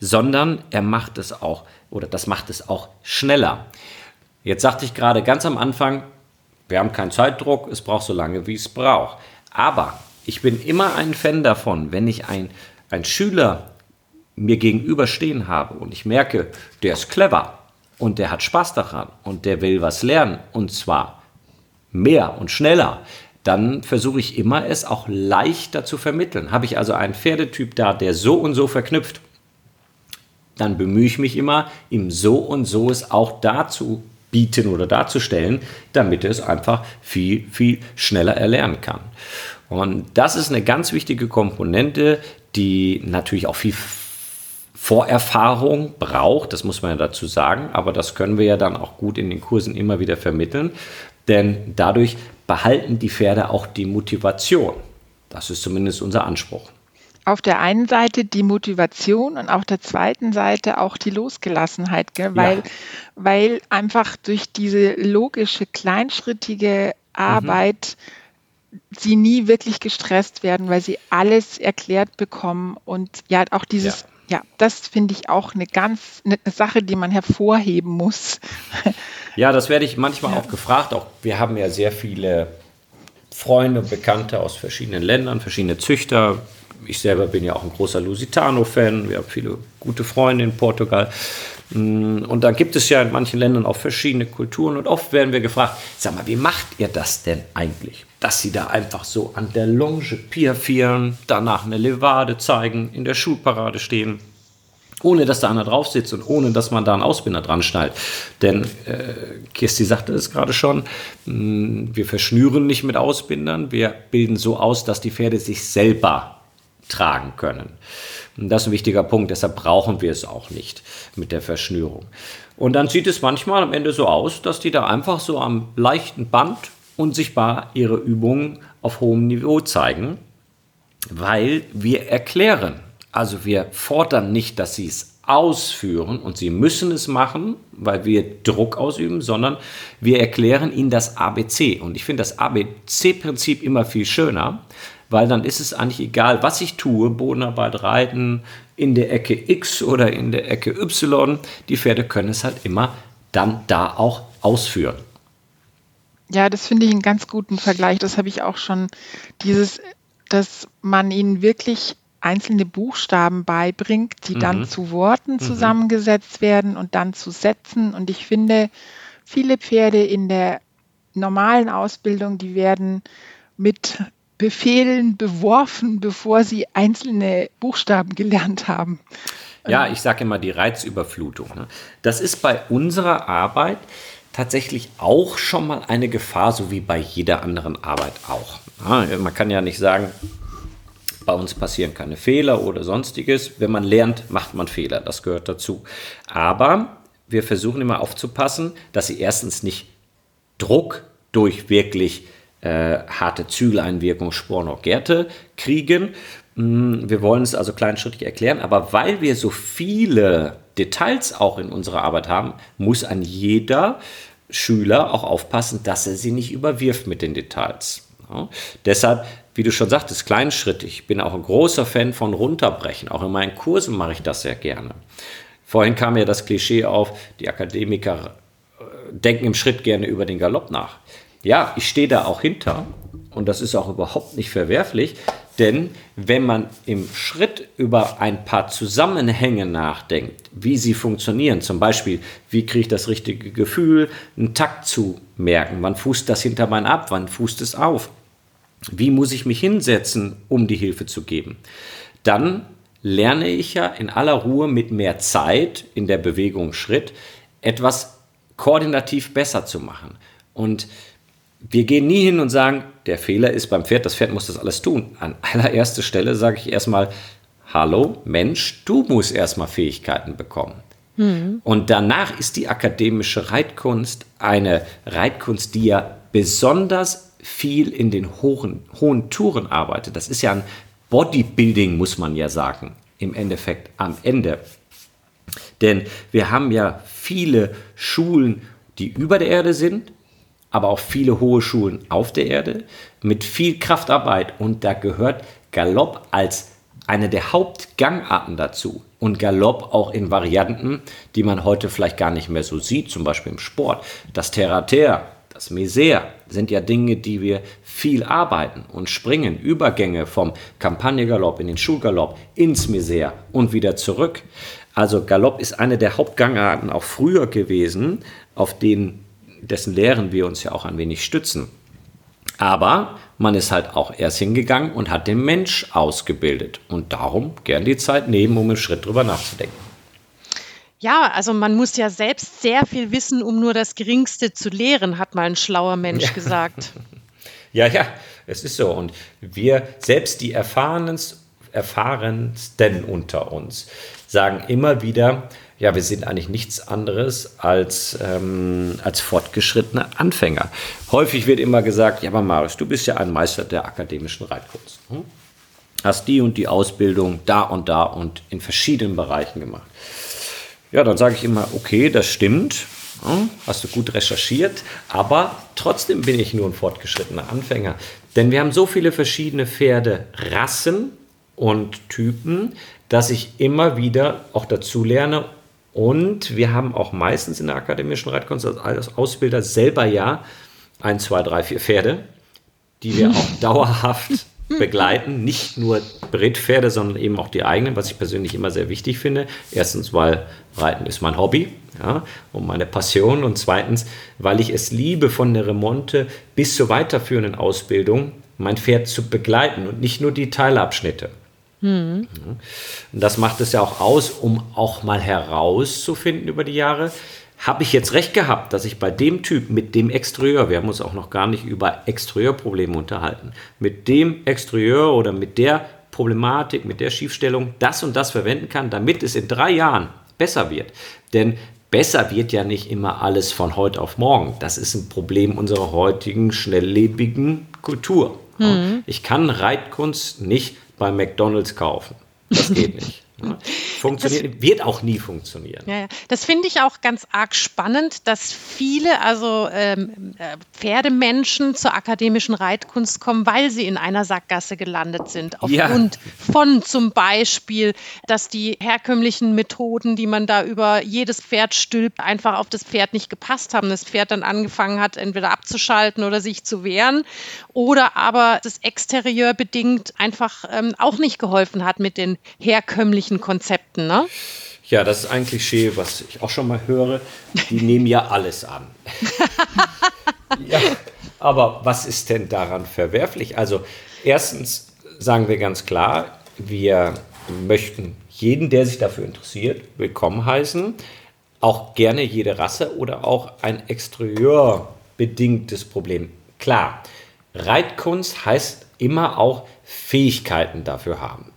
sondern er macht es auch, oder das macht es auch schneller. Jetzt sagte ich gerade ganz am Anfang, wir haben keinen Zeitdruck, es braucht so lange, wie es braucht. Aber ich bin immer ein Fan davon, wenn ich ein, ein Schüler mir gegenüberstehen habe und ich merke, der ist clever, und der hat Spaß daran und der will was lernen und zwar mehr und schneller, dann versuche ich immer, es auch leichter zu vermitteln. Habe ich also einen Pferdetyp da, der so und so verknüpft, dann bemühe ich mich immer, ihm so und so es auch dazu bieten oder darzustellen, damit er es einfach viel, viel schneller erlernen kann. Und das ist eine ganz wichtige Komponente, die natürlich auch viel Vorerfahrung braucht, das muss man ja dazu sagen, aber das können wir ja dann auch gut in den Kursen immer wieder vermitteln, denn dadurch behalten die Pferde auch die Motivation. Das ist zumindest unser Anspruch. Auf der einen Seite die Motivation und auf der zweiten Seite auch die Losgelassenheit, gell? Weil, ja. weil einfach durch diese logische, kleinschrittige Arbeit mhm. sie nie wirklich gestresst werden, weil sie alles erklärt bekommen und ja auch dieses ja ja, das finde ich auch eine ganz eine Sache, die man hervorheben muss. Ja, das werde ich manchmal ja. auch gefragt. Auch wir haben ja sehr viele Freunde und Bekannte aus verschiedenen Ländern, verschiedene Züchter. Ich selber bin ja auch ein großer Lusitano-Fan. Wir haben viele gute Freunde in Portugal. Mm, und dann gibt es ja in manchen Ländern auch verschiedene Kulturen. Und oft werden wir gefragt, sag mal, wie macht ihr das denn eigentlich? Dass sie da einfach so an der Longe piafieren, danach eine Levade zeigen, in der Schulparade stehen ohne dass da einer drauf sitzt und ohne dass man da einen Ausbinder dran schnallt. Denn äh, Kirsti sagte es gerade schon, mh, mm, wir verschnüren nicht mit Ausbindern, wir bilden so aus, dass die Pferde sich selber tragen können. Und das ist ein wichtiger Punkt, deshalb brauchen wir es auch nicht mit der Verschnürung. Und dann sieht es manchmal am Ende so aus, dass die da einfach so am leichten Band unsichtbar ihre Übungen auf hohem Niveau zeigen, weil wir erklären. Also wir fordern nicht, dass sie es ausführen und sie müssen es machen, weil wir Druck ausüben, sondern wir erklären ihnen das ABC. Und ich finde das ABC-Prinzip immer viel schöner, weil dann ist es eigentlich egal, was ich tue, Bodenarbeit, Reiten, in der Ecke X oder in der Ecke Y, die Pferde können es halt immer dann da auch ausführen. Ja, das finde ich einen ganz guten Vergleich. Das habe ich auch schon. Dieses, dass man ihnen wirklich einzelne Buchstaben beibringt, die mhm. dann zu Worten mhm. zusammengesetzt werden und dann zu Sätzen. Und ich finde, viele Pferde in der normalen Ausbildung, die werden mit Befehlen beworfen, bevor sie einzelne Buchstaben gelernt haben. Ja, ich sage immer die Reizüberflutung. Ne? Das ist bei unserer Arbeit tatsächlich auch schon mal eine Gefahr, so wie bei jeder anderen Arbeit auch. Man kann ja nicht sagen, bei uns passieren keine Fehler oder sonstiges. Wenn man lernt, macht man Fehler. Das gehört dazu. Aber wir versuchen immer aufzupassen, dass sie erstens nicht Druck durch wirklich äh, harte Zügeleinwirkung, Sporen und Gärte kriegen. Mm, wir wollen es also kleinschrittig erklären, aber weil wir so viele Details auch in unserer Arbeit haben, muss an jeder Schüler auch aufpassen, dass er sie nicht überwirft mit den Details. Ja. Deshalb, wie du schon sagtest, kleinschrittig. Ich bin auch ein großer Fan von runterbrechen. Auch in meinen Kursen mache ich das sehr gerne. Vorhin kam ja das Klischee auf, die Akademiker äh, denken im Schritt gerne über den Galopp nach. Ja, ich stehe da auch hinter und das ist auch überhaupt nicht verwerflich, denn wenn man im Schritt über ein paar Zusammenhänge nachdenkt, wie sie funktionieren, zum Beispiel, wie kriege ich das richtige Gefühl, einen Takt zu merken, wann fußt das Hinterbein ab, wann fußt es auf, wie muss ich mich hinsetzen, um die Hilfe zu geben, dann lerne ich ja in aller Ruhe mit mehr Zeit in der Bewegung Schritt etwas koordinativ besser zu machen. Und wir gehen nie hin und sagen, der Fehler ist beim Pferd, das Pferd muss das alles tun. An allererster Stelle sage ich erstmal, hallo Mensch, du musst erstmal Fähigkeiten bekommen. Mhm. Und danach ist die akademische Reitkunst eine Reitkunst, die ja besonders viel in den hohen, hohen Touren arbeitet. Das ist ja ein Bodybuilding, muss man ja sagen, im Endeffekt am Ende. Denn wir haben ja viele Schulen, die über der Erde sind, aber auch viele hohe Schulen auf der Erde mit viel Kraftarbeit und da gehört Galopp als eine der Hauptgangarten dazu und Galopp auch in Varianten, die man heute vielleicht gar nicht mehr so sieht, zum Beispiel im Sport. Das Terrater, das Meser sind ja Dinge, die wir viel arbeiten und springen, Übergänge vom Kampagnegalopp in den Schulgalopp ins Meser und wieder zurück. Also Galopp ist eine der Hauptgangarten auch früher gewesen, auf den, dessen Lehren wir uns ja auch ein wenig stützen. Aber man ist halt auch erst hingegangen und hat den Mensch ausgebildet. Und darum gern die Zeit nehmen, um einen Schritt drüber nachzudenken. Ja, also man muss ja selbst sehr viel wissen, um nur das Geringste zu lehren, hat mal ein schlauer Mensch ja. gesagt. [laughs] Ja, ja, es ist so. Und wir, selbst die erfahrensten unter uns, sagen immer wieder, ja, wir sind eigentlich nichts anderes als, ähm, als fortgeschrittene Anfänger. Häufig wird immer gesagt, ja, aber Marius, du bist ja ein Meister der akademischen Reitkunst. Hm? Hast die und die Ausbildung da und da und in verschiedenen Bereichen gemacht. Ja, dann sage ich immer, okay, das stimmt. Hm? Hast du gut recherchiert, aber trotzdem bin ich nur ein fortgeschrittener Anfänger. Denn wir haben so viele verschiedene Pferderassen und Typen, dass ich immer wieder auch dazu lerne und wir haben auch meistens in der akademischen Reitkunst als Ausbilder selber ja ein, zwei, drei, vier Pferde, die wir auch [laughs] dauerhaft begleiten. Nicht nur Brittpferde, sondern eben auch die eigenen, was ich persönlich immer sehr wichtig finde. Erstens, weil Reiten ist mein Hobby ja, und meine Passion. Und zweitens, weil ich es liebe, von der Remonte bis zur weiterführenden Ausbildung mein Pferd zu begleiten und nicht nur die Teilabschnitte. Mhm. Das macht es ja auch aus, um auch mal herauszufinden über die Jahre, habe ich jetzt recht gehabt, dass ich bei dem Typ mit dem Exterieur, wir haben uns auch noch gar nicht über Exterieurprobleme unterhalten, mit dem Exterieur oder mit der Problematik, mit der Schiefstellung das und das verwenden kann, damit es in drei Jahren besser wird. Denn besser wird ja nicht immer alles von heute auf morgen. Das ist ein Problem unserer heutigen schnelllebigen Kultur. Mhm. Ich kann Reitkunst nicht bei McDonald's kaufen. Das geht nicht. Funktioniert, das, wird auch nie funktionieren. Ja. Das finde ich auch ganz arg spannend, dass viele, also ähm, äh, Pferdemenschen zur akademischen Reitkunst kommen, weil sie in einer Sackgasse gelandet sind. Aufgrund ja. von zum Beispiel, dass die herkömmlichen Methoden, die man da über jedes Pferd stülpt, einfach auf das Pferd nicht gepasst haben. Das Pferd dann angefangen hat, entweder abzuschalten oder sich zu wehren. Oder aber das Exterieur bedingt einfach ähm, auch nicht geholfen hat mit den herkömmlichen unterschiedlichen Konzepten, ne? Ja, das ist ein Klischee, was ich auch schon mal höre. Die nehmen ja alles an. [laughs] ja, aber was ist denn daran verwerflich? Also erstens sagen wir ganz klar, wir möchten jeden, der sich dafür interessiert, willkommen heißen. Auch gerne jede Rasse oder auch ein exterieurbedingtes Problem. Klar, Reitkunst heißt immer auch Fähigkeiten dafür haben.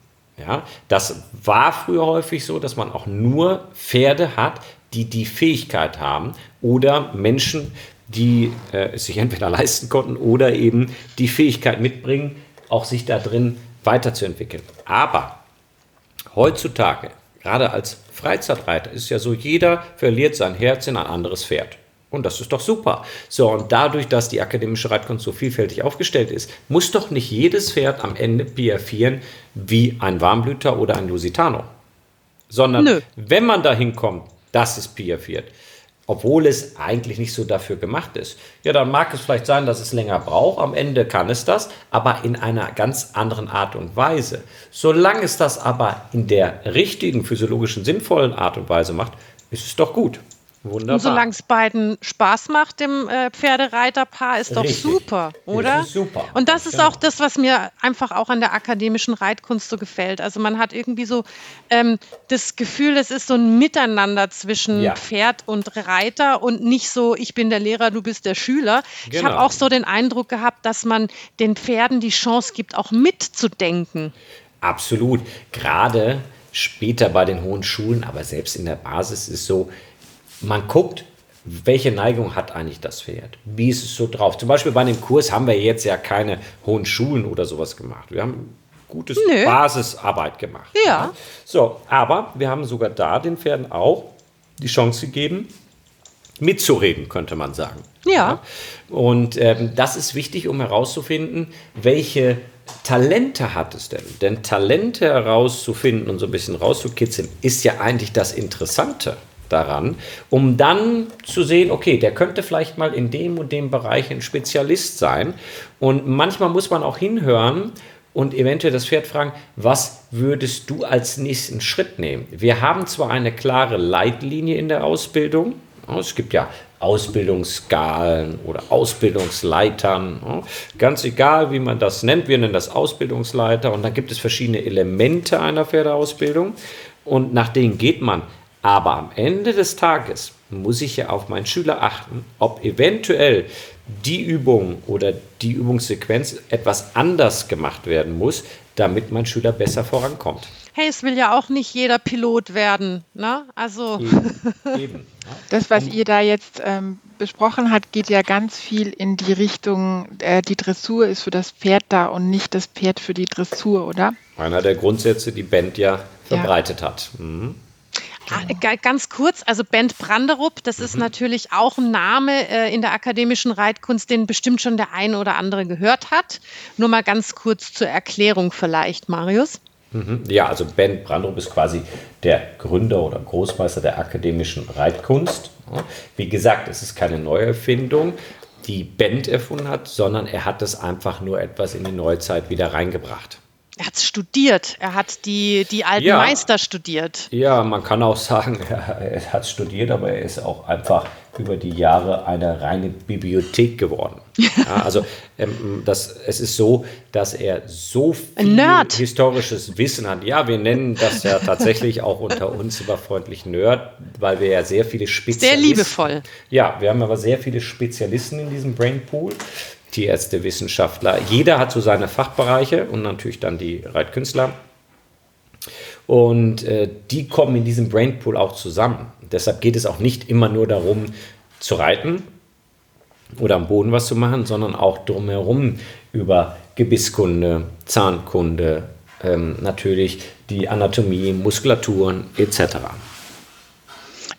Ja, das war früher häufig so, dass man auch nur Pferde hat, die die Fähigkeit haben oder Menschen, die äh, es sich entweder leisten konnten oder eben die Fähigkeit mitbringen, auch sich da drin weiterzuentwickeln. Aber heutzutage, gerade als Freizeitreiter, ist ja so, jeder verliert sein Herz in ein anderes Pferd. Und das ist doch super. So, und dadurch, dass die akademische Reitkunst so vielfältig aufgestellt ist, muss doch nicht jedes Pferd am Ende piafieren wie ein Warmblüter oder ein Lusitano. Sondern Nö. wenn man dahin kommt, dass es piafiert, obwohl es eigentlich nicht so dafür gemacht ist, ja, dann mag es vielleicht sein, dass es länger braucht. Am Ende kann es das, aber in einer ganz anderen Art und Weise. Solange es das aber in der richtigen, physiologischen, sinnvollen Art und Weise macht, ist es doch gut. Wunderbar. Und solange es beiden Spaß macht, dem äh, Pferdereiterpaar, ist doch Richtig. super, oder? Das ist super. Und das ist genau. auch das, was mir einfach auch an der akademischen Reitkunst so gefällt. Also man hat irgendwie so ähm, das Gefühl, es ist so ein Miteinander zwischen ja. Pferd und Reiter und nicht so, ich bin der Lehrer, du bist der Schüler. Genau. Ich habe auch so den Eindruck gehabt, dass man den Pferden die Chance gibt, auch mitzudenken. Absolut. Gerade später bei den hohen Schulen, aber selbst in der Basis ist so, man guckt, welche Neigung hat eigentlich das Pferd? Wie ist es so drauf? Zum Beispiel bei dem Kurs haben wir jetzt ja keine hohen Schulen oder sowas gemacht. Wir haben gutes Nö. Basisarbeit gemacht. Ja. ja. So, aber wir haben sogar da den Pferden auch die Chance gegeben, mitzureden, könnte man sagen. Ja. ja. Und ähm, das ist wichtig, um herauszufinden, welche Talente hat es denn? Denn Talente herauszufinden und so ein bisschen rauszukitzeln, ist ja eigentlich das Interessante daran, um dann zu sehen, okay, der könnte vielleicht mal in dem und dem Bereich ein Spezialist sein. Und manchmal muss man auch hinhören, und eventuell das Pferd fragen, was würdest du als nächsten Schritt nehmen? Wir haben zwar eine klare Leitlinie in der Ausbildung, es gibt ja Ausbildungsskalen oder Ausbildungsleitern, ganz egal, wie man das nennt, wir nennen das Ausbildungsleiter und dann gibt es verschiedene Elemente einer Pferdeausbildung und nach denen geht man. Aber am Ende des Tages muss ich ja auf meinen Schüler achten, ob eventuell die Übung oder die Übungssequenz etwas anders gemacht werden muss, damit mein Schüler besser vorankommt. Hey, es will ja auch nicht jeder Pilot werden, ne? Also. Eben. [laughs] Eben. Das, was ihr da jetzt ähm, besprochen habt, geht ja ganz viel in die Richtung, äh, die Dressur ist für das Pferd da und nicht das Pferd für die Dressur, oder? Einer der Grundsätze, die Band ja verbreitet ja. hat. Mhm. Genau. Ganz kurz, also Bent Branderup, das ist mhm. natürlich auch ein Name äh, in der akademischen Reitkunst, den bestimmt schon der eine oder andere gehört hat. Nur mal ganz kurz zur Erklärung vielleicht, Marius. Mhm. Ja, also Bent Branderup ist quasi der Gründer oder Großmeister der akademischen Reitkunst. Wie gesagt, es ist keine Neuerfindung, die Bent erfunden hat, sondern er hat es einfach nur etwas in die Neuzeit wieder reingebracht. Er hat studiert. Er hat die, die alten ja. Meister studiert. Ja, man kann auch sagen, [laughs] er, hat studiert, aber er ist auch einfach über die Jahre eine reine Bibliothek geworden. Ja, also ähm, das, es ist so, dass er so viel Nerd. historisches Wissen hat. Ja, wir nennen das ja tatsächlich auch unter uns immer freundlich Nerd, weil wir ja sehr viele Spezialisten... Sehr liebevoll. Ja, wir haben aber sehr viele Spezialisten in diesem Brainpool. Tierärzte, Wissenschaftler. Jeder hat so seine Fachbereiche und natürlich dann die Reitkünstler. Und äh, die kommen in diesem Brainpool auch zusammen. Deshalb geht es auch nicht immer nur darum, zu reiten oder am Boden was zu machen, sondern auch drumherum über Gebisskunde, Zahnkunde, ähm, natürlich die Anatomie, Muskulaturen etc.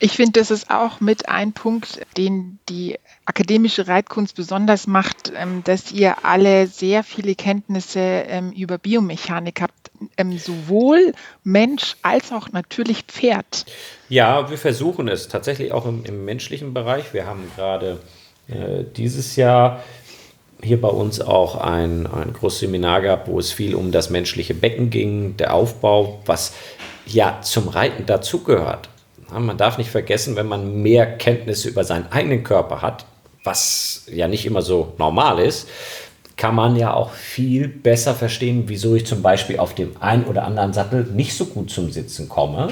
Ich finde, das ist auch mit ein Punkt, den die akademische Reitkunst besonders macht, ähm, dass ihr alle sehr viele Kenntnisse ähm, über Biomechanik habt, ähm, sowohl Mensch als auch natürlich Pferd. Ja, wir versuchen es tatsächlich auch im, im menschlichen Bereich. Wir haben gerade äh, dieses Jahr hier bei uns auch ein, ein großes Seminar gehabt, wo es viel um das menschliche Becken ging, der Aufbau, was ja zum Reiten dazugehört. Man darf nicht vergessen, wenn man mehr Kenntnisse über seinen eigenen Körper hat, was ja nicht immer so normal ist, kann man ja auch viel besser verstehen, wieso ich zum Beispiel auf dem einen oder anderen Sattel nicht so gut zum Sitzen komme.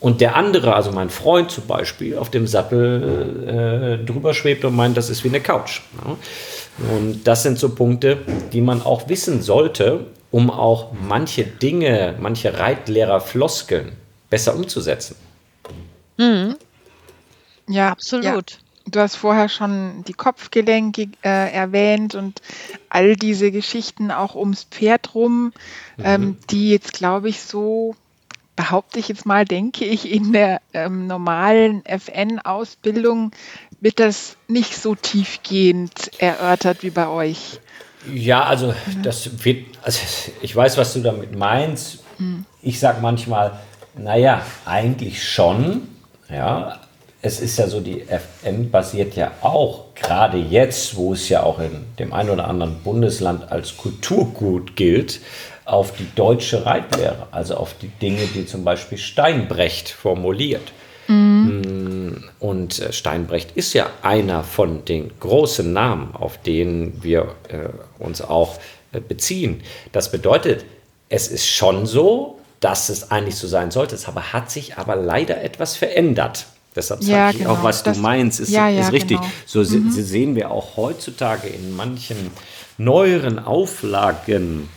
Und der andere, also mein Freund zum Beispiel, auf dem Sattel äh, drüber schwebt und meint, das ist wie eine Couch. Und das sind so Punkte, die man auch wissen sollte, um auch manche Dinge, manche Reitlehrer-Floskeln besser umzusetzen. Mhm. Ja, absolut. Ja. Du hast vorher schon die Kopfgelenke äh, erwähnt und all diese Geschichten auch ums Pferd rum, mhm. ähm, die jetzt, glaube ich, so behaupte ich jetzt mal, denke ich, in der ähm, normalen FN-Ausbildung wird das nicht so tiefgehend erörtert wie bei euch. Ja, also mhm. das wird, also ich weiß, was du damit meinst. Mhm. Ich sage manchmal, naja, eigentlich schon, ja, es ist ja so, die FM basiert ja auch gerade jetzt, wo es ja auch in dem einen oder anderen Bundesland als Kulturgut gilt, auf die deutsche Reitlehre, also auf die Dinge, die zum Beispiel Steinbrecht formuliert. Mhm. Und äh, Steinbrecht ist ja einer von den großen Namen, auf denen wir äh, uns auch äh, beziehen. Das bedeutet, es ist schon so, dass es eigentlich so sein sollte, es aber hat sich aber leider etwas verändert. Deshalb sage ja, ich genau. auch, was das, du meinst, ist, ja, ja, ist richtig. Genau. So mhm. sehen wir auch heutzutage in manchen neueren Auflagen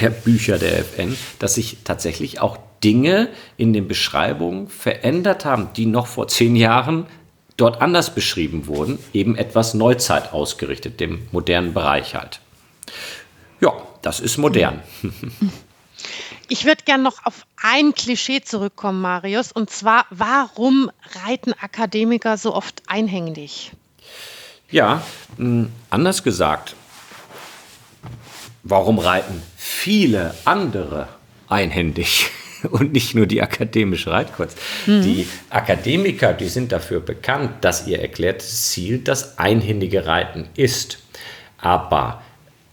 der Bücher der FN, dass sich tatsächlich auch Dinge in den Beschreibungen verändert haben, die noch vor zehn Jahren dort anders beschrieben wurden, eben etwas Neuzeit ausgerichtet, dem modernen Bereich halt. Ja, das ist modern. Ich würde gerne noch auf ein Klischee zurückkommen, Marius, und zwar, warum reiten Akademiker so oft einhändig? Ja, hm, anders gesagt, warum reiten viele andere einhändig [laughs] und nicht nur die akademische Reitkunst? Mhm. Die Akademiker, die sind dafür bekannt, dass ihr erklärtes Ziel das einhändige Reiten ist. Aber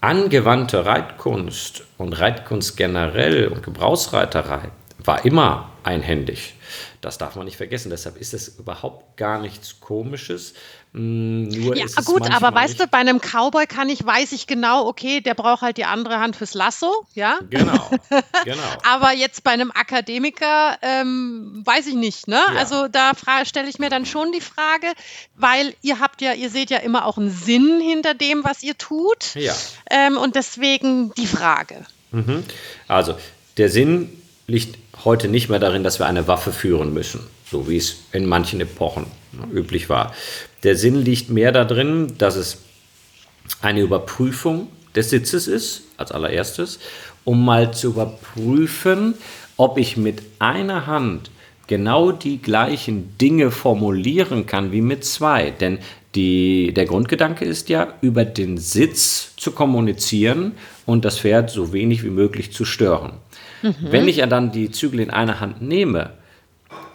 angewandte Reitkunst und Reitkunst generell und Gebrauchsreiterei war immer einhändig. Das darf man nicht vergessen. Deshalb ist es überhaupt gar nichts Komisches. Mm, nur ja, gut, aber weißt du, bei einem Cowboy kann ich, weiß ich genau, okay, der braucht halt die andere Hand fürs Lasso, ja? Genau, [laughs] genau. aber jetzt bei einem Akademiker ähm, weiß ich nicht, ne? Ja. Also da stelle ich mir dann schon die Frage, weil ihr habt ja, ihr seht ja immer auch einen Sinn hinter dem, was ihr tut. Ja. Ähm, und deswegen die Frage. Mhm. Also, der Sinn liegt heute nicht mehr darin, dass wir eine Waffe führen müssen, so wie es in manchen Epochen üblich war. Der Sinn liegt mehr darin, dass es eine Überprüfung des Sitzes ist, als allererstes, um mal zu überprüfen, ob ich mit einer Hand genau die gleichen Dinge formulieren kann wie mit zwei. Denn die, der Grundgedanke ist ja, über den Sitz zu kommunizieren und das Pferd so wenig wie möglich zu stören. Mhm. Wenn ich ja dann die Zügel in einer Hand nehme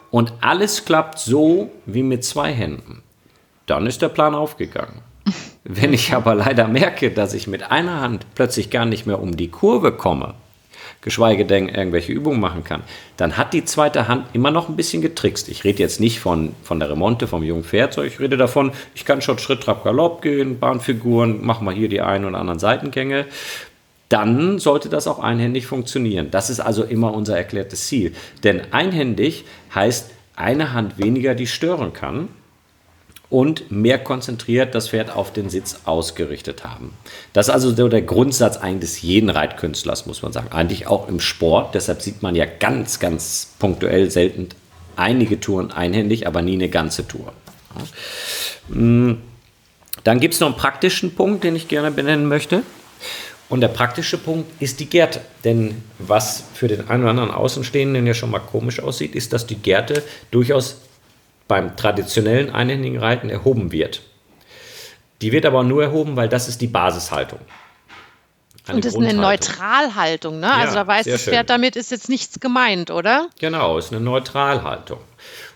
und alles klappt so wie mit zwei Händen, dann ist der Plan aufgegangen. [laughs] Wenn ich aber leider merke, dass ich mit einer Hand plötzlich gar nicht mehr um die Kurve komme, geschweige denn irgendwelche Übungen machen kann, dann hat die zweite Hand immer noch ein bisschen getrickst. Ich rede jetzt nicht von, von der Remonte, vom jungen Pferd, sondern ich rede davon, ich kann schon Schritt, Trab, Galopp gehen, Bahnfiguren, machen wir hier die ein oder anderen Seitengänge dann sollte das auch einhändig funktionieren. Das ist also immer unser erklärtes Ziel. Denn einhändig heißt eine Hand weniger, die stören kann und mehr konzentriert das Pferd auf den Sitz ausgerichtet haben. Das ist also der Grundsatz eigentlich jeden Reitkünstlers, muss man sagen. Eigentlich auch im Sport. Deshalb sieht man ja ganz, ganz punktuell selten einige Touren einhändig, aber nie eine ganze Tour. Hm. Dann gibt es noch einen praktischen Punkt, den ich gerne benennen möchte. Und der praktische Punkt ist die Gerte. Denn was für den einen oder anderen Außenstehenden ja schon mal komisch aussieht, ist, dass die Gerte durchaus beim traditionellen einhändigen Reiten erhoben wird. Die wird aber nur erhoben, weil das ist die Basishaltung. Eine und das ist eine Neutralhaltung, ne? Also ja, also da weiß das Pferd, damit ist jetzt nichts gemeint, oder? Genau, ist eine Neutralhaltung.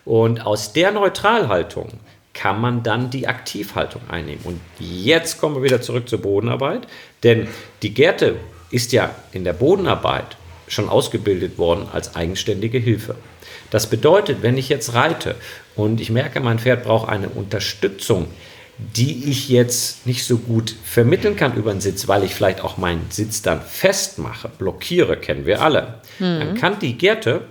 Und aus der Neutralhaltung kann man dann die Aktivhaltung einnehmen. Und jetzt kommen wir wieder zurück zur Bodenarbeit, denn die Gerte ist ja in der Bodenarbeit schon ausgebildet worden als eigenständige Hilfe. Das bedeutet, wenn ich jetzt reite und ich merke, mein Pferd braucht eine Unterstützung, die ich jetzt nicht so gut vermitteln kann über den Sitz, weil ich vielleicht auch meinen Sitz dann festmache, blockiere, kennen wir alle, mhm. dann kann die Gerte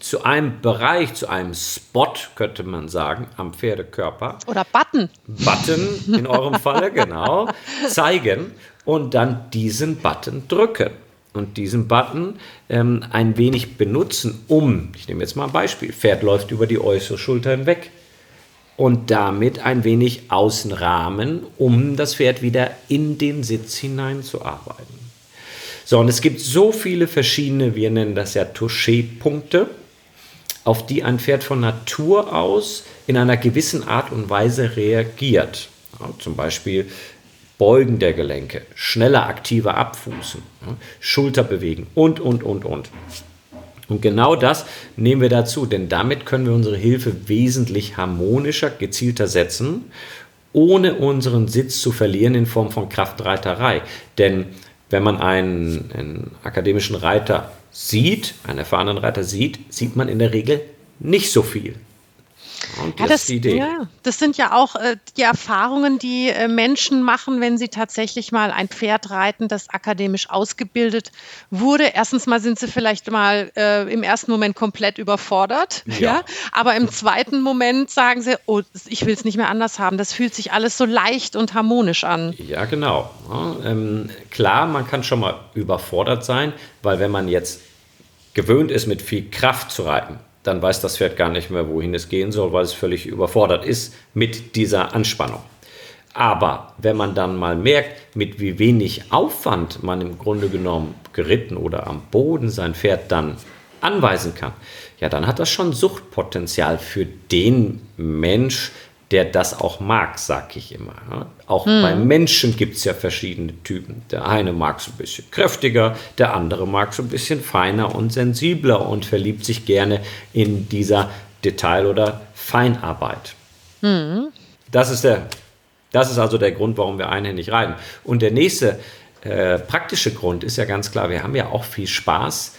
zu einem Bereich, zu einem Spot, könnte man sagen, am Pferdekörper. Oder Button. Button in eurem Falle, [laughs] genau. Zeigen und dann diesen Button drücken. Und diesen Button ähm, ein wenig benutzen, um, ich nehme jetzt mal ein Beispiel, Pferd läuft über die äußere Schulter hinweg. Und damit ein wenig außenrahmen, um das Pferd wieder in den Sitz hineinzuarbeiten. So, und es gibt so viele verschiedene, wir nennen das ja Touché-Punkte auf die ein Pferd von Natur aus in einer gewissen Art und Weise reagiert. Ja, zum Beispiel Beugen der Gelenke, schneller aktiver Abfußen, Schulter bewegen und, und, und, und. Und genau das nehmen wir dazu, denn damit können wir unsere Hilfe wesentlich harmonischer, gezielter setzen, ohne unseren Sitz zu verlieren in Form von Kraftreiterei. Denn wenn man einen, einen akademischen Reiter sieht, einen erfahrenen Reiter sieht, sieht man in der Regel nicht so viel. Und ja, das, ist die Idee. Ja, das sind ja auch äh, die Erfahrungen, die äh, Menschen machen, wenn sie tatsächlich mal ein Pferd reiten, das akademisch ausgebildet wurde. Erstens mal sind sie vielleicht mal äh, im ersten Moment komplett überfordert, ja. ja. aber im zweiten Moment sagen sie, oh, ich will es nicht mehr anders haben. Das fühlt sich alles so leicht und harmonisch an. Ja, genau. Ja, ähm, klar, man kann schon mal überfordert sein, weil wenn man jetzt gewöhnt ist, mit viel Kraft zu reiten, dann weiß das Pferd gar nicht mehr, wohin es gehen soll, weil es völlig überfordert ist mit dieser Anspannung. Aber wenn man dann mal merkt, mit wie wenig Aufwand man im Grunde genommen geritten oder am Boden sein Pferd dann anweisen kann, ja, dann hat das schon Suchtpotenzial für den Mensch, der das auch mag, sag ich immer. Auch hm. bei Menschen gibt es ja verschiedene Typen. Der eine mag es ein bisschen kräftiger, der andere mag es ein bisschen feiner und sensibler und verliebt sich gerne in dieser Detail- oder Feinarbeit. Hm. Das, ist der, das ist also der Grund, warum wir einhändig reiten. Und der nächste äh, praktische Grund ist ja ganz klar, wir haben ja auch viel Spaß,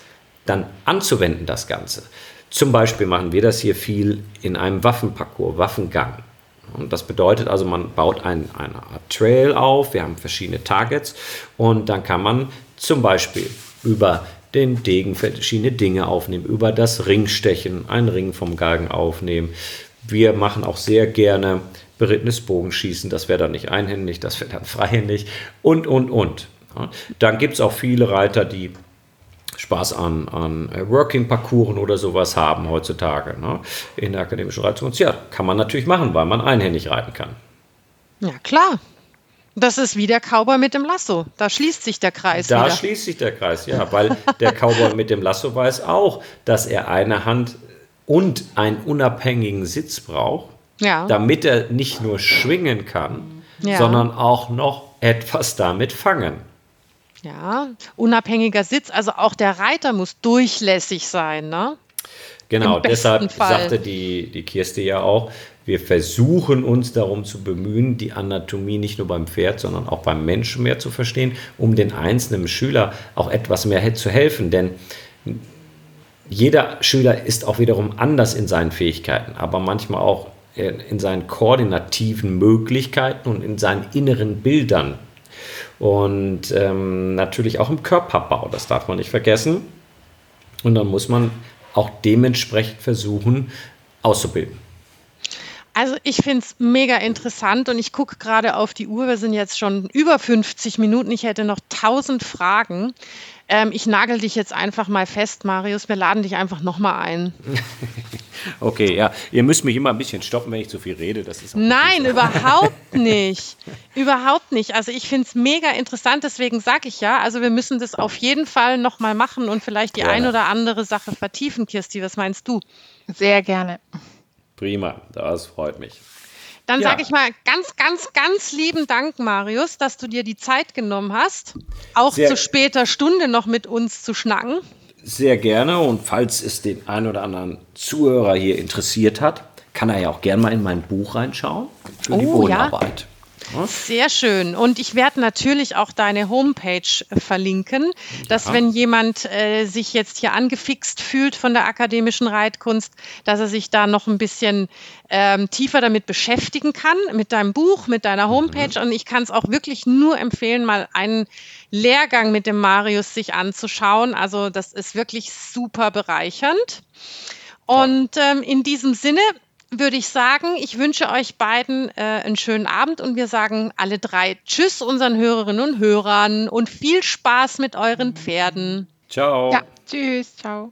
dann anzuwenden das Ganze. Zum Beispiel machen wir das hier viel in einem Waffenparcours, Waffengang. Und das bedeutet also, man baut ein, eine Art Trail auf, wir haben verschiedene Targets und dann kann man zum Beispiel über den Degen verschiedene Dinge aufnehmen, über das Ringstechen einen Ring vom Galgen aufnehmen. Wir machen auch sehr gerne berittenes Bogenschießen, das wäre dann nicht einhändig, das wäre dann [laughs] freihändig und, und, und. Dann gibt es auch viele Reiter, die Spaß an, an äh, Working-Parcours oder sowas haben heutzutage ne? in der akademischen Reitkunst. Ja, kann man natürlich machen, weil man einhändig reiten kann. Ja, klar. Das ist wie der Cowboy mit dem Lasso. Da schließt sich der Kreis. Da wieder. schließt sich der Kreis, ja, weil der Cowboy mit dem Lasso weiß auch, dass er eine Hand und einen unabhängigen Sitz braucht, ja. damit er nicht nur schwingen kann, ja. sondern auch noch etwas damit fangen. Ja, unabhängiger Sitz, also auch der Reiter muss durchlässig sein, ne? Genau, deshalb Fall. sagte die, die Kirste ja auch, wir versuchen uns darum zu bemühen, die Anatomie nicht nur beim Pferd, sondern auch beim Menschen mehr zu verstehen, um den einzelnen Schüler auch etwas mehr zu helfen. Denn jeder Schüler ist auch wiederum anders in seinen Fähigkeiten, aber manchmal auch in seinen koordinativen Möglichkeiten und in seinen inneren Bildern, und ähm, natürlich auch im Körperbau, das darf man nicht vergessen. Und dann muss man auch dementsprechend versuchen auszubilden. Also ich finde es mega interessant und ich gucke gerade auf die Uhr. Wir sind jetzt schon über 50 Minuten. Ich hätte noch 1000 Fragen. Ähm, ich nagel dich jetzt einfach mal fest, Marius. Wir laden dich einfach nochmal ein. [laughs] okay, ja. Ihr müsst mich immer ein bisschen stoppen, wenn ich zu viel rede. Das ist Nein, überhaupt [laughs] nicht. überhaupt nicht. Also ich finde es mega interessant, deswegen sage ich ja, also wir müssen das auf jeden Fall nochmal machen und vielleicht die ja. ein oder andere Sache vertiefen, Kirsti. Was meinst du? Sehr gerne. Prima, das freut mich. Dann ja. sage ich mal ganz, ganz, ganz lieben Dank, Marius, dass du dir die Zeit genommen hast, auch Sehr zu später Stunde noch mit uns zu schnacken. Sehr gerne und falls es den einen oder anderen Zuhörer hier interessiert hat, kann er ja auch gerne mal in mein Buch reinschauen für oh, die Bodenarbeit. Ja. Sehr schön. Und ich werde natürlich auch deine Homepage äh, verlinken, dass ja. wenn jemand äh, sich jetzt hier angefixt fühlt von der akademischen Reitkunst, dass er sich da noch ein bisschen ähm, tiefer damit beschäftigen kann, mit deinem Buch, mit deiner Homepage. Mhm. Und ich kann es auch wirklich nur empfehlen, mal einen Lehrgang mit dem Marius sich anzuschauen. Also das ist wirklich super bereichernd. Und ähm, in diesem Sinne würde ich sagen, ich wünsche euch beiden äh, einen schönen Abend und wir sagen alle drei Tschüss unseren Hörerinnen und Hörern und viel Spaß mit euren Pferden. Ciao. Ja, tschüss, ciao.